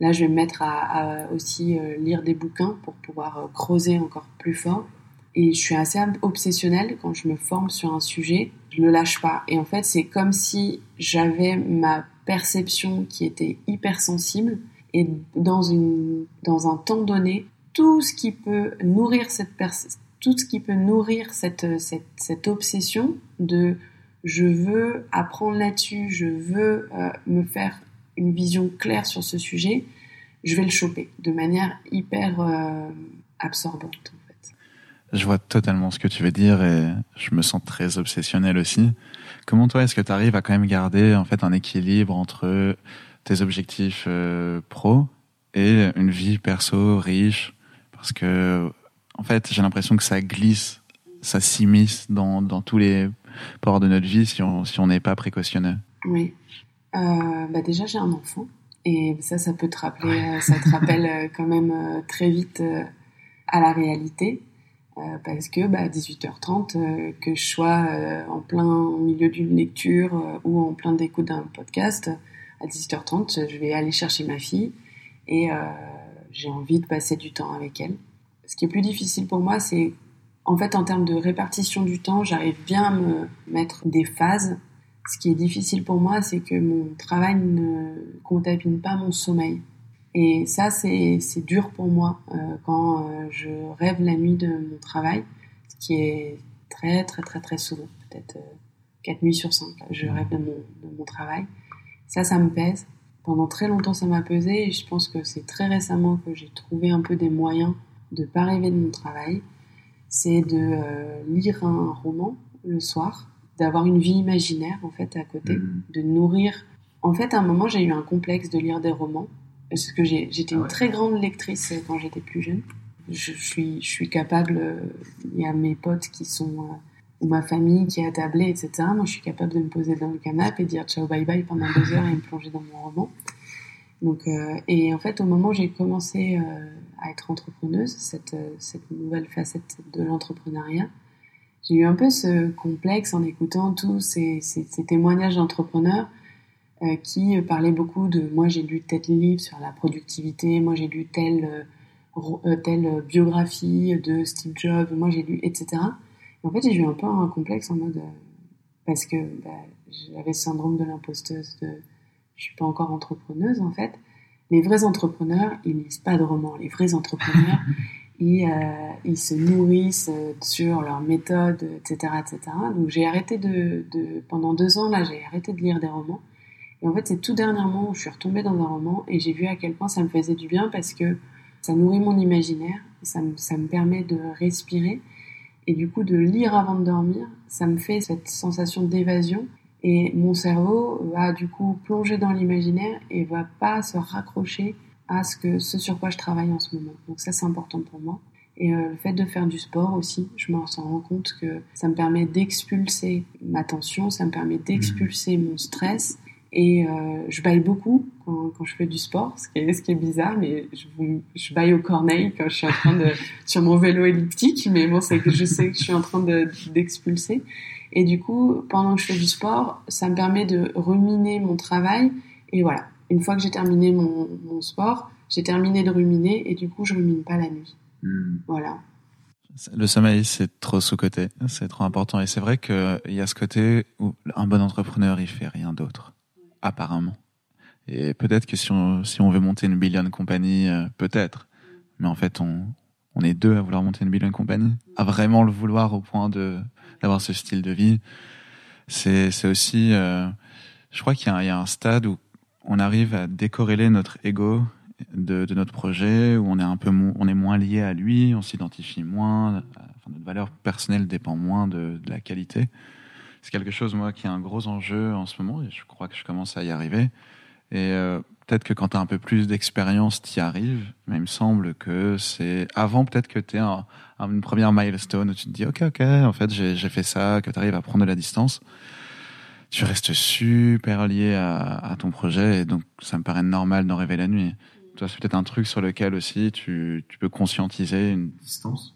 là je vais me mettre à, à aussi lire des bouquins pour pouvoir creuser encore plus fort. Et je suis assez obsessionnelle quand je me forme sur un sujet, je le lâche pas. Et en fait, c'est comme si j'avais ma perception qui était hypersensible et dans une dans un temps donné, tout ce qui peut nourrir cette tout ce qui peut nourrir cette, cette, obsession de je veux apprendre là-dessus, je veux euh, me faire une vision claire sur ce sujet, je vais le choper de manière hyper euh, absorbante. Je vois totalement ce que tu veux dire et je me sens très obsessionnel aussi. Comment toi est-ce que tu arrives à quand même garder en fait un équilibre entre tes objectifs euh, pro et une vie perso riche? Parce que en fait j'ai l'impression que ça glisse, ça s'immisce dans, dans tous les ports de notre vie si on si on n'est pas précautionneux. Oui. Euh, bah déjà j'ai un enfant et ça ça peut te rappeler euh, ça te rappelle euh, quand même très vite à la réalité parce que bah 18h30 que je sois en plein milieu d'une lecture ou en plein d'écoute d'un podcast à 18h30 je vais aller chercher ma fille et j'ai envie de passer du temps avec elle. Ce qui est plus difficile pour moi, c'est en fait en termes de répartition du temps, j'arrive bien à me mettre des phases. Ce qui est difficile pour moi, c'est que mon travail ne contamine pas mon sommeil. Et ça, c'est dur pour moi euh, quand euh, je rêve la nuit de mon travail, ce qui est très très très très souvent, peut-être euh, 4 nuits sur 5, je rêve de mon, de mon travail. Ça, ça me pèse pendant très longtemps, ça m'a pesé et je pense que c'est très récemment que j'ai trouvé un peu des moyens de pas rêver de mon travail. C'est de euh, lire un roman le soir, d'avoir une vie imaginaire en fait à côté, Mhm. de nourrir. En fait, à un moment, j'ai eu un complexe de lire des romans parce que j'étais Ah une ouais. très grande lectrice quand j'étais plus jeune. Je, suis, je suis capable. euh, Il y a mes potes qui sont euh, ou ma famille qui est attablée, etc. Moi, je suis capable de me poser dans le canapé et dire ciao bye bye pendant deux heures et me plonger dans mon roman. Donc, euh, et en fait, au moment où j'ai commencé euh, à être entrepreneuse, cette, euh, cette nouvelle facette de l'entrepreneuriat, j'ai eu un peu ce complexe en écoutant tous ces, ces, ces témoignages d'entrepreneurs qui parlaient beaucoup de moi j'ai lu tel livre sur la productivité, moi j'ai lu telle, euh, euh, telle biographie de Steve Jobs, moi j'ai lu, etc. Et en fait, j'ai eu un peu un complexe en mode. euh, parce que bah, j'avais le syndrome de l'imposteuse, de je suis pas encore entrepreneuse en fait. Les vrais entrepreneurs, ils lisent pas de romans. Les vrais entrepreneurs, ils, euh, ils se nourrissent euh, sur leur méthode, etc., etc. Donc j'ai arrêté de, de, pendant deux ans là, j'ai arrêté de lire des romans. En fait, c'est tout dernièrement où je suis retombée dans un roman et j'ai vu à quel point ça me faisait du bien parce que ça nourrit mon imaginaire, ça me, ça me permet de respirer et du coup de lire avant de dormir, ça me fait cette sensation d'évasion et mon cerveau va du coup plonger dans l'imaginaire et va pas se raccrocher à ce que ce sur quoi je travaille en ce moment. Donc ça c'est important pour moi. Et euh, le fait de faire du sport aussi, je me rends compte que ça me permet d'expulser ma tension, ça me permet d'expulser mon stress. Et euh, je baille beaucoup quand, quand, je fais du sport, ce qui est, ce qui est bizarre, mais je, je baille au corneille quand je suis en train de sur mon vélo elliptique, mais bon, c'est que je sais que je suis en train d'expulser. et du coup, pendant que je fais du sport, ça me permet de ruminer mon travail. Et voilà, une fois que j'ai terminé mon, mon sport, j'ai terminé de ruminer et du coup, je rumine pas la nuit. Mmh. Voilà. Le sommeil, c'est trop sous-côté, c'est trop important. Et c'est vrai qu'il y a ce côté où un bon entrepreneur, il fait rien d'autre, apparemment. Et peut-être que si on, veut monter une billion compagnie, euh, peut-être. Mais en fait, on, est deux à vouloir monter une billion compagnie, à vraiment le vouloir au point de d'avoir ce style de vie. C'est aussi, euh, je crois qu'il y, a un stade où on arrive à décorréler notre ego de, notre projet, où on est un peu on est moins lié à lui, on s'identifie moins, notre valeur personnelle dépend moins de la qualité. C'est quelque chose moi qui est un gros enjeu en ce moment et je crois que je commence à y arriver. Et euh, peut-être que quand tu as un peu plus d'expérience, tu y arrives. Mais il me semble que c'est avant peut-être que tu es un, un, une première milestone où tu te dis ok ok en fait j'ai fait ça, que tu arrives à prendre de la distance. Tu restes super lié à, ton projet et donc ça me paraît normal d'en rêver la nuit. Toi, c'est peut-être un truc sur lequel aussi tu, peux conscientiser une distance?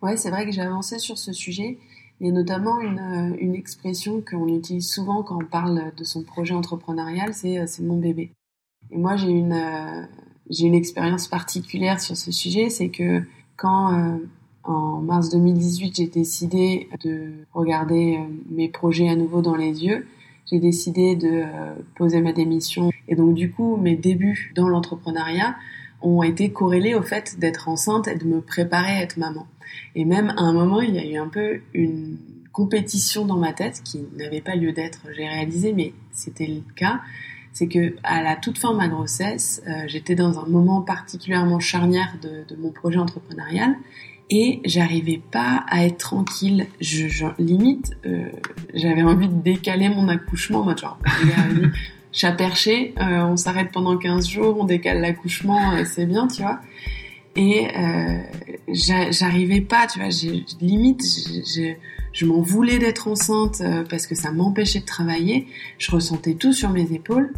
Ouais, c'est vrai que j'ai avancé sur ce sujet. Il y a notamment une, une expression qu'on utilise souvent quand on parle de son projet entrepreneurial, c'est c'est mon bébé. Et moi, j'ai une euh, une expérience particulière sur ce sujet, c'est que quand euh, en mars 2018 j'ai décidé de regarder euh, mes projets à nouveau dans les yeux, j'ai décidé de euh, poser ma démission et donc du coup mes débuts dans l'entrepreneuriat ont été corrélées au fait d'être enceinte et de me préparer à être maman. Et même à un moment, il y a eu un peu une compétition dans ma tête qui n'avait pas lieu d'être, j'ai réalisé, mais c'était le cas. C'est que à la toute fin de ma grossesse, euh, j'étais dans un moment particulièrement charnière de, mon projet entrepreneurial et j'arrivais pas à être tranquille. Je, limite, euh, j'avais envie de décaler mon accouchement, genre, chat perché, euh, on s'arrête pendant 15 jours, on décale l'accouchement, c'est bien, tu vois. Et euh, j'arrivais pas, tu vois, limite, je m'en voulais d'être enceinte euh, parce que ça m'empêchait de travailler. Je ressentais tout sur mes épaules.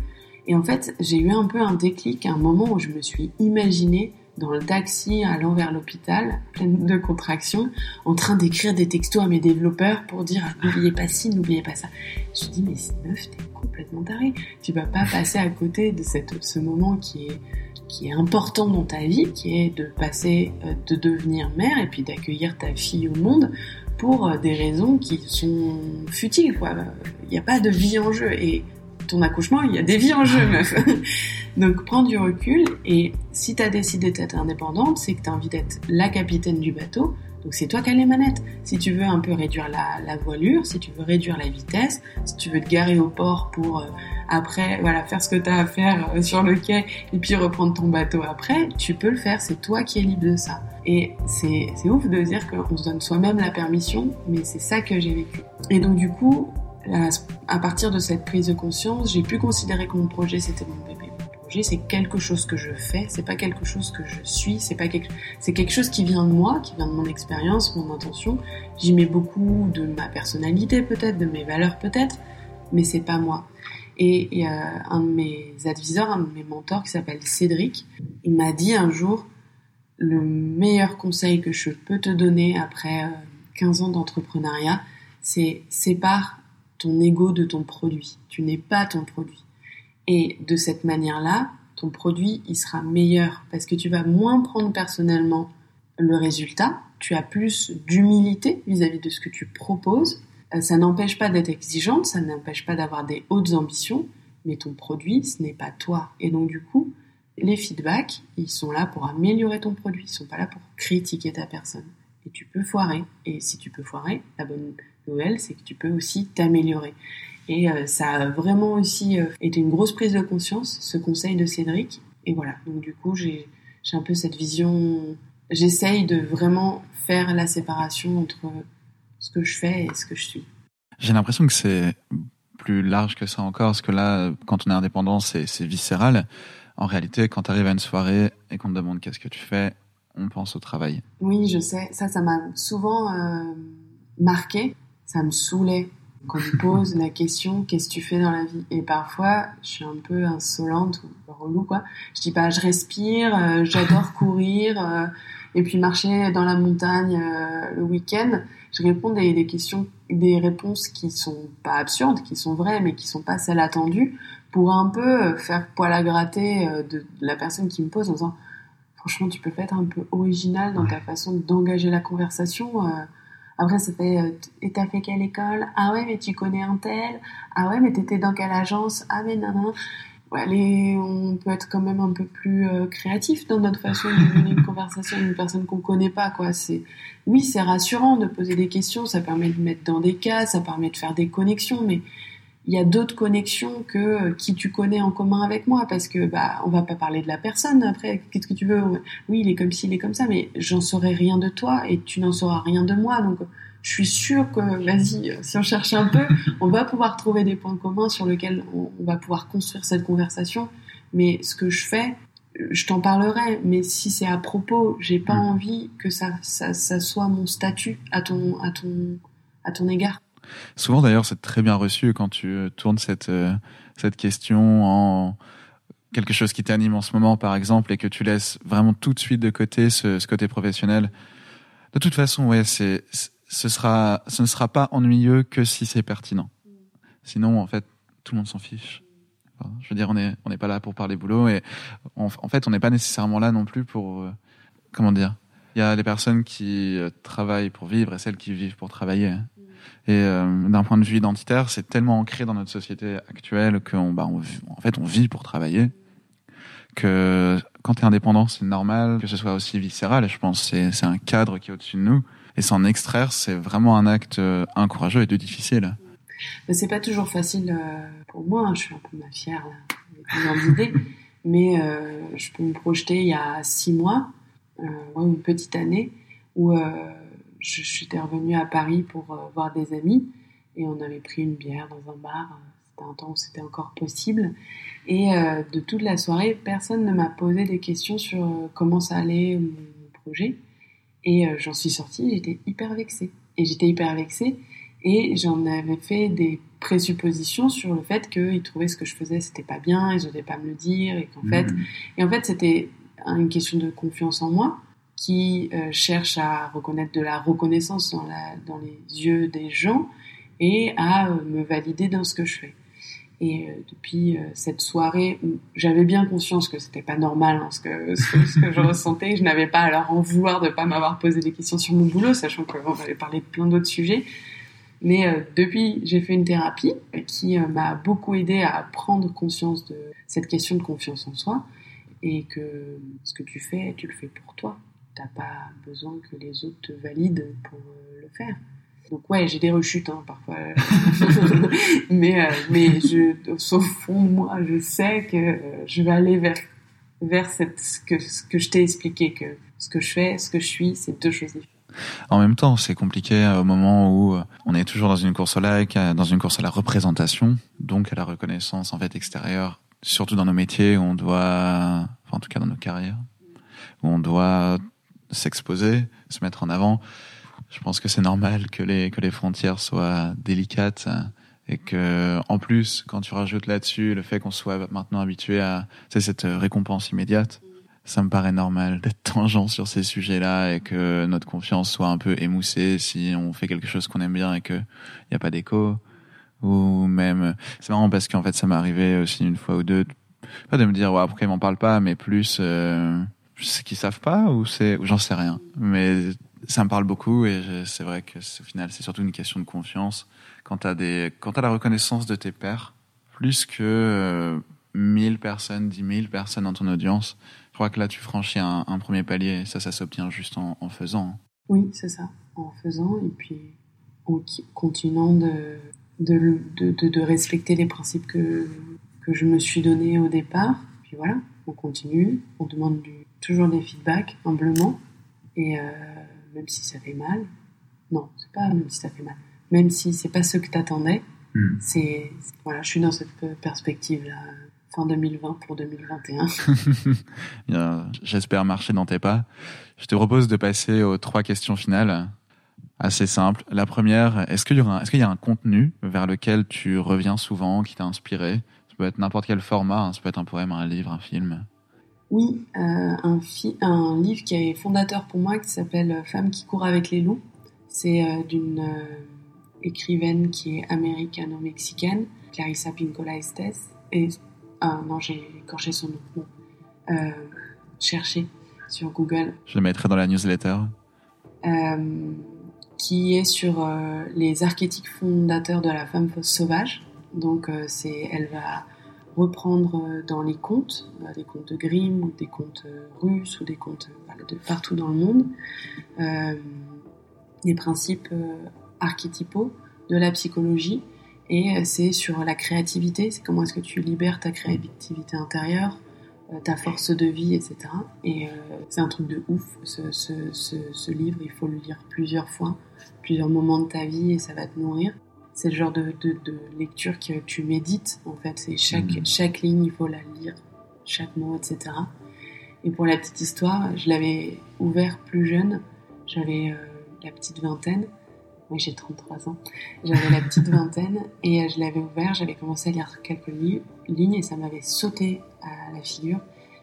Et en fait, j'ai eu un peu un déclic, un moment où je me suis imaginée dans le taxi allant vers l'hôpital, pleine de contractions, en train d'écrire des textos à mes développeurs pour dire n'oubliez pas ci, n'oubliez pas ça. Je me dis mais meuf, t'es complètement tarée. Tu vas pas passer à côté de cette, ce moment qui est qui est important dans ta vie, qui est de passer, euh, de devenir mère et puis d'accueillir ta fille au monde pour euh, des raisons qui sont futiles, quoi. Il n'y a pas de vie en jeu. Et ton accouchement, il y a des vies en jeu, meuf. Donc prends du recul et si tu as décidé d'être indépendante, c'est que tu as envie d'être la capitaine du bateau. Donc c'est toi qui as les manettes. Si tu veux un peu réduire la, voilure, si tu veux réduire la vitesse, si tu veux te garer au port pour euh, après voilà faire ce que tu as à faire euh, sur le quai et puis reprendre ton bateau après, tu peux le faire. C'est toi qui es libre de ça. Et c'est ouf de dire qu'on se donne soi-même la permission, mais c'est ça que j'ai vécu. Et donc du coup, à partir de cette prise de conscience, j'ai pu considérer que mon projet c'était mon bébé. Mon projet c'est quelque chose que je fais, c'est pas quelque chose que je suis, c'est pas quelque, c'est quelque chose qui vient de moi, qui vient de mon expérience, mon intention. J'y mets beaucoup de ma personnalité peut-être, de mes valeurs peut-être, mais c'est pas moi. Et a un de mes adviseurs, un de mes mentors qui s'appelle Cédric, il m'a dit un jour le meilleur conseil que je peux te donner après 15 euh, ans d'entrepreneuriat, c'est sépare ton ego de ton produit. Tu n'es pas ton produit. Et de cette manière-là, ton produit, il sera meilleur parce que tu vas moins prendre personnellement le résultat, tu as plus d'humilité vis-à-vis de ce que tu proposes. Euh, ça n'empêche pas d'être exigeante, ça n'empêche pas d'avoir des hautes ambitions, mais ton produit, ce n'est pas toi. Et donc du coup, les feedbacks, ils sont là pour améliorer ton produit, ils sont pas là pour critiquer ta personne. Et tu peux foirer. Et si tu peux foirer, la bonne C'est que tu peux aussi t'améliorer. Et euh, ça a vraiment aussi euh, été une grosse prise de conscience, ce conseil de Cédric. Et voilà, donc du coup, j'ai un peu cette vision, j'essaye de vraiment faire la séparation entre ce que je fais et ce que je suis. J'ai l'impression que c'est plus large que ça encore, parce que là, quand on est indépendant, c'est viscéral. En réalité, quand tu arrives à une soirée et qu'on te demande qu'est-ce que tu fais, on pense au travail. Oui, je sais. Ça, ça m'a souvent euh, marqué ça me saoulait qu'on me pose la question qu'est-ce que tu fais dans la vie? Et parfois je suis un peu insolente ou relou quoi. Je dis pas je respire euh, j'adore courir euh, et puis marcher dans la montagne euh, le week-end. Je réponds des, des, questions des réponses qui sont pas absurdes qui sont vraies mais qui sont pas celles attendues pour un peu faire poil à gratter de, de la personne qui me pose en disant franchement tu peux être un peu original dans ta façon d'engager la conversation après, ça fait euh, et t'as fait quelle école? Ah ouais, mais tu connais un tel? Ah ouais, mais t'étais dans quelle agence? Ah mais non, non. Ouais, on peut être quand même un peu plus euh, créatif dans notre façon de mener une conversation avec une personne qu'on connaît pas, quoi. C'est, oui, c'est rassurant de poser des questions, ça permet de mettre dans des cas, ça permet de faire des connexions, mais il y a d'autres connexions que euh, qui tu connais en commun avec moi parce que bah on va pas parler de la personne après qu'est-ce que tu veux oui il est comme ci il est comme ça mais j'en saurais rien de toi et tu n'en sauras rien de moi donc je suis sûre que vas-y euh, si on cherche un peu on va pouvoir trouver des points communs sur lesquels on, va pouvoir construire cette conversation mais ce que je fais je t'en parlerai mais si c'est à propos j'ai pas mm. envie que ça, ça ça soit mon statut à ton à ton à ton égard Souvent d'ailleurs, c'est très bien reçu quand tu euh, tournes cette, euh, cette question en quelque chose qui t'anime en ce moment, par exemple, et que tu laisses vraiment tout de suite de côté ce, ce côté professionnel. De toute façon, ouais, c'est, ce sera, ce ne sera pas ennuyeux que si c'est pertinent. Sinon, en fait, tout le monde s'en fiche. je veux dire, on n'est on n'est pas là pour parler boulot et en fait, on n'est pas nécessairement là non plus pour, euh, comment dire? Il y a les personnes qui travaillent pour vivre et celles qui vivent pour travailler. Et euh, d'un point de vue identitaire, c'est tellement ancré dans notre société actuelle qu'on, bah, on, en fait, on vit pour travailler que quand tu es indépendant, c'est normal que ce soit aussi viscéral. Et je pense que c'est un cadre qui est au-dessus de nous. Et s'en extraire, c'est vraiment un acte incourageux et de difficile. Mais c'est pas toujours facile euh, pour moi. Hein. Je suis un peu ma fière là, Mais euh, je peux me projeter il y a six mois, euh, une petite année, où euh, je, suis revenue à Paris pour euh, voir des amis et on avait pris une bière dans un bar. C'était un temps où c'était encore possible. Et euh, de toute la soirée, personne ne m'a posé des questions sur euh, comment ça allait mon projet. Et j'en suis sortie, j'étais hyper vexée. Et j'étais hyper vexée et j'en avais fait des présuppositions sur le fait qu'ils trouvaient ce que je faisais c'était pas bien, ils n'osaient pas me le dire et qu'en fait, mmh. et en fait c'était une question de confiance en moi qui euh, cherche à reconnaître de la reconnaissance dans, la, dans les yeux des gens et à euh, me valider dans ce que je fais. Et euh, depuis euh, cette soirée j'avais bien conscience que c'était pas normal hein, ce, que, ce, que je ressentais, je n'avais pas à leur en vouloir de pas m'avoir posé des questions sur mon boulot, sachant qu'on avait parlé de plein d'autres sujets. Mais euh, depuis, j'ai fait une thérapie qui m'a beaucoup aidé à prendre conscience de cette question de confiance en soi et que ce que tu fais, tu le fais pour toi. T'as pas besoin que les autres te valident pour euh, le faire. Donc ouais, j'ai des rechutes hein, parfois, mais mais je, au fond moi, je sais que je vais aller vers vers cette ce que ce que je t'ai expliqué que ce que je fais, ce que je suis, c'est deux choses différentes. En même temps, c'est compliqué euh, au moment où euh, on est toujours dans une course au like, euh, dans une course à la représentation, donc à la reconnaissance en fait extérieure, surtout dans nos métiers où on doit, enfin en tout cas dans nos carrières, où on doit s'exposer, se mettre en avant. Je pense que c'est normal que les que les frontières soient délicates et que en plus quand tu rajoutes là-dessus le fait qu'on soit maintenant habitué à cette récompense immédiate ça me paraît normal d'être tangent sur ces sujets-là et que notre confiance soit un peu émoussée si on fait quelque chose qu'on aime bien et qu'il n'y a pas d'écho. Ou même, c'est marrant parce qu'en fait, ça m'est arrivé aussi une fois ou deux, pas de me dire, ouais, ils m'en parlent pas, mais plus, euh, qu'ils savent pas ou j'en sais rien. Mais ça me parle beaucoup et c'est vrai que au final, c'est surtout une question de confiance. Quand t'as des, quand t'as la reconnaissance de tes pairs, plus que euh, 1000 personnes, 10 000 personnes dans ton audience, je crois que là, tu franchis un, premier palier. Et ça, ça s'obtient juste en, faisant. Oui, c'est ça. En faisant et puis en continuant de, de, respecter les principes que, que je me suis donné au départ. Puis voilà, on continue. On demande du, toujours des feedbacks, humblement. Et euh, même si ça fait mal, non, c'est pas même si ça fait mal. Même si c'est pas ce que t'attendais, hmm. c'est voilà, je suis dans cette perspective là fin 2020 pour 2021. J'espère marcher dans tes pas. Je te propose de passer aux trois questions finales. Assez simple. La première, est-ce qu'il y, est qu'il y, a un contenu vers lequel tu reviens souvent, qui t'a inspiré? Ça peut être n'importe quel format, hein. ça peut être un poème, un livre, un film. Oui, euh, un, un, livre qui est fondateur pour moi, qui s'appelle Femme qui court avec les loups. C'est euh, d'une euh, écrivaine qui est américano-mexicaine, Clarissa Pinkola Estes. Et ah non, j'ai écorché son nom. Euh, chercher sur Google. Je le mettrai dans la newsletter. Euh, qui est sur euh, les archétypes fondateurs de la femme sauvage. Donc, euh, c'est, elle va reprendre euh, dans les contes, des contes de Grimm ou des contes russes ou des contes de partout dans le monde, des principes archétypaux de la psychologie et euh, c'est sur la créativité, c'est comment est-ce que tu libères ta créativité intérieure, euh, ta force de vie, etc. Et euh, c'est un truc de ouf, ce, livre, il faut le lire plusieurs fois, plusieurs moments de ta vie et ça va te nourrir. C'est le genre de, de, de, lecture que tu médites, en fait. C'est chaque, mmh. chaque ligne, il faut la lire, chaque mot, etc. Et pour la petite histoire, je l'avais ouvert plus jeune, j'avais euh, la petite vingtaine, oui, j'ai 33 ans. J'avais la petite vingtaine et euh, je l'avais ouvert, j'avais commencé à lire quelques lignes et ça m'avait sauté à la figure.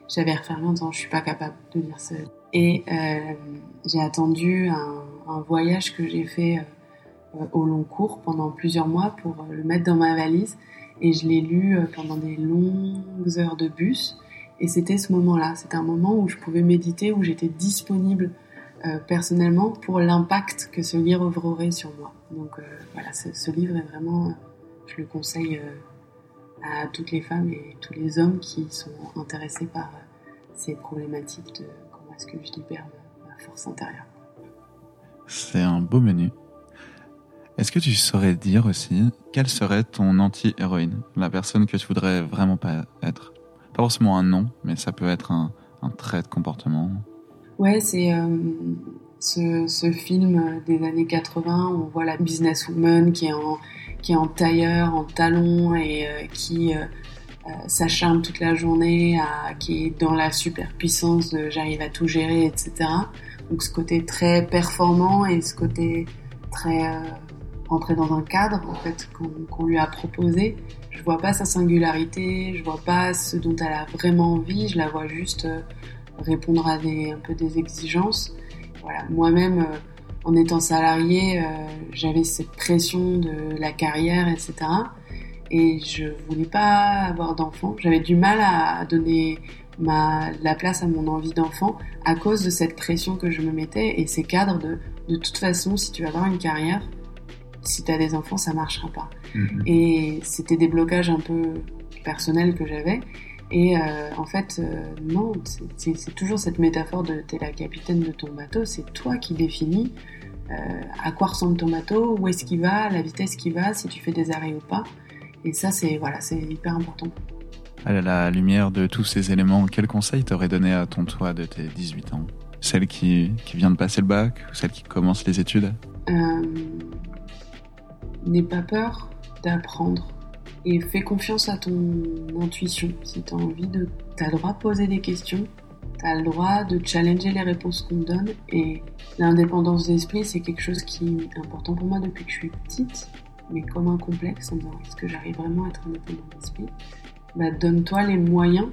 J'avais refermé en disant je suis pas capable de lire ça. Et euh, j'ai attendu un, un, voyage que j'ai fait euh, au long cours pendant plusieurs mois pour euh, le mettre dans ma valise et je l'ai lu euh, pendant des longues heures de bus. Et c'était ce moment-là, c'était un moment où je pouvais méditer, où j'étais disponible euh, personnellement pour l'impact que ce livre aurait sur moi. Donc euh, voilà, ce, livre est vraiment, euh, je le conseille à toutes les femmes et tous les hommes qui sont intéressés par ces problématiques de comment est-ce que je libère ma, force intérieure. C'est un beau menu. Est-ce que tu saurais dire aussi quelle serait ton anti-héroïne, la personne que tu voudrais vraiment pas être? Pas forcément un nom, mais ça peut être un, trait de comportement. Ouais, c'est euh, ce, film des années 80 où on voit la businesswoman qui est en, qui est en tailleur, en talon et euh, qui euh, s'acharne toute la journée, qui est dans la superpuissance de j'arrive à tout gérer, etc. Donc ce côté très performant et ce côté très euh, rentré dans un cadre en fait qu'on lui a proposé. Je vois pas sa singularité, je vois pas ce dont elle a vraiment envie, je la vois juste répondre à des, un peu des exigences voilà, moi-même, euh, en étant salarié, euh, j'avais cette pression de la carrière, etc. Et je voulais pas avoir d'enfant. J'avais du mal à donner ma, la place à mon envie d'enfant à cause de cette pression que je me mettais et ces cadres de, de toute façon, si tu veux avoir une carrière, si tu as des enfants, ça marchera pas. Mhm. Et c'était des blocages un peu personnels que j'avais. Et euh, en fait, euh, non, c'est toujours cette métaphore de t'es la capitaine de ton bateau, c'est toi qui définis euh, à quoi ressemble ton bateau, où est-ce qu'il va, la vitesse qu'il va, si tu fais des arrêts ou pas. Et ça, c'est voilà, c'est hyper important. À la lumière de tous ces éléments, quel conseil t'aurais donné à ton toi de tes 18 ans? Celle qui, qui vient de passer le bac ou celle qui commence les études? N'aie pas peur d'apprendre et fais confiance à ton intuition. Si tu as envie de. Tu as le droit de poser des questions, tu as le droit de challenger les réponses qu'on te donne. Et l'indépendance d'esprit, c'est quelque chose qui est important pour moi depuis que je suis petite, mais comme un complexe en disant est-ce que j'arrive vraiment à être indépendante d'esprit bah, Donne-toi les moyens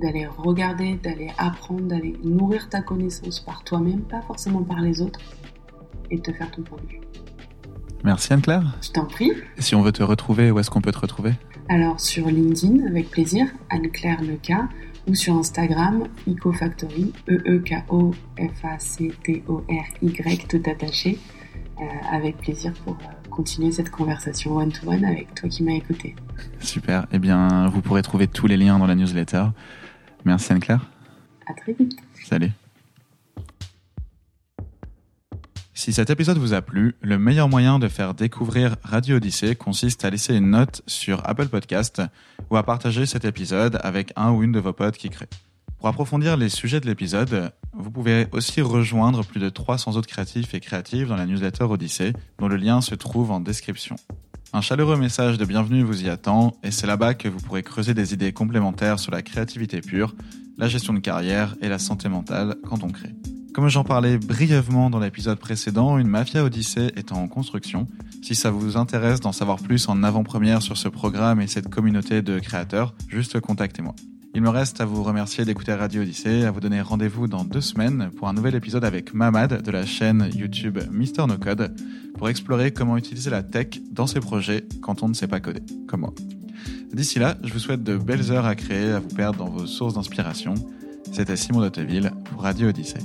d'aller regarder, d'aller apprendre, d'aller nourrir ta connaissance par toi-même, pas forcément par les autres, et de te faire ton point de vue. Merci Anne-Claire. Je t'en prie. si on veut te retrouver, où est-ce qu'on peut te retrouver? Alors sur LinkedIn, avec plaisir, Anne-Claire Leca, ou sur Instagram, EcoFactory, E-E-K-O-F-A-C-T-O-R-Y, tout attaché, euh, avec plaisir pour euh, continuer cette conversation one-to-one avec toi qui m'as écouté. Super. Eh bien, vous pourrez trouver tous les liens dans la newsletter. Merci Anne-Claire. À très vite. Salut. Si cet épisode vous a plu, le meilleur moyen de faire découvrir Radio Odyssée consiste à laisser une note sur Apple Podcast ou à partager cet épisode avec un ou une de vos potes qui créent. Pour approfondir les sujets de l'épisode, vous pouvez aussi rejoindre plus de 300 autres créatifs et créatives dans la newsletter Odyssée, dont le lien se trouve en description. Un chaleureux message de bienvenue vous y attend, et c'est là-bas que vous pourrez creuser des idées complémentaires sur la créativité pure, la gestion de carrière et la santé mentale quand on crée. Comme j'en parlais brièvement dans l'épisode précédent, une Mafia Odyssée est en construction. Si ça vous intéresse d'en savoir plus en avant-première sur ce programme et cette communauté de créateurs, juste contactez-moi. Il me reste à vous remercier d'écouter Radio Odyssée, à vous donner rendez-vous dans deux semaines pour un nouvel épisode avec Mamad de la chaîne YouTube Mister No Code pour explorer comment utiliser la tech dans ses projets quand on ne sait pas coder, comme moi. D'ici là, je vous souhaite de belles heures à créer, à vous perdre dans vos sources d'inspiration. C'était Simon Dotteville pour Radio Odyssée.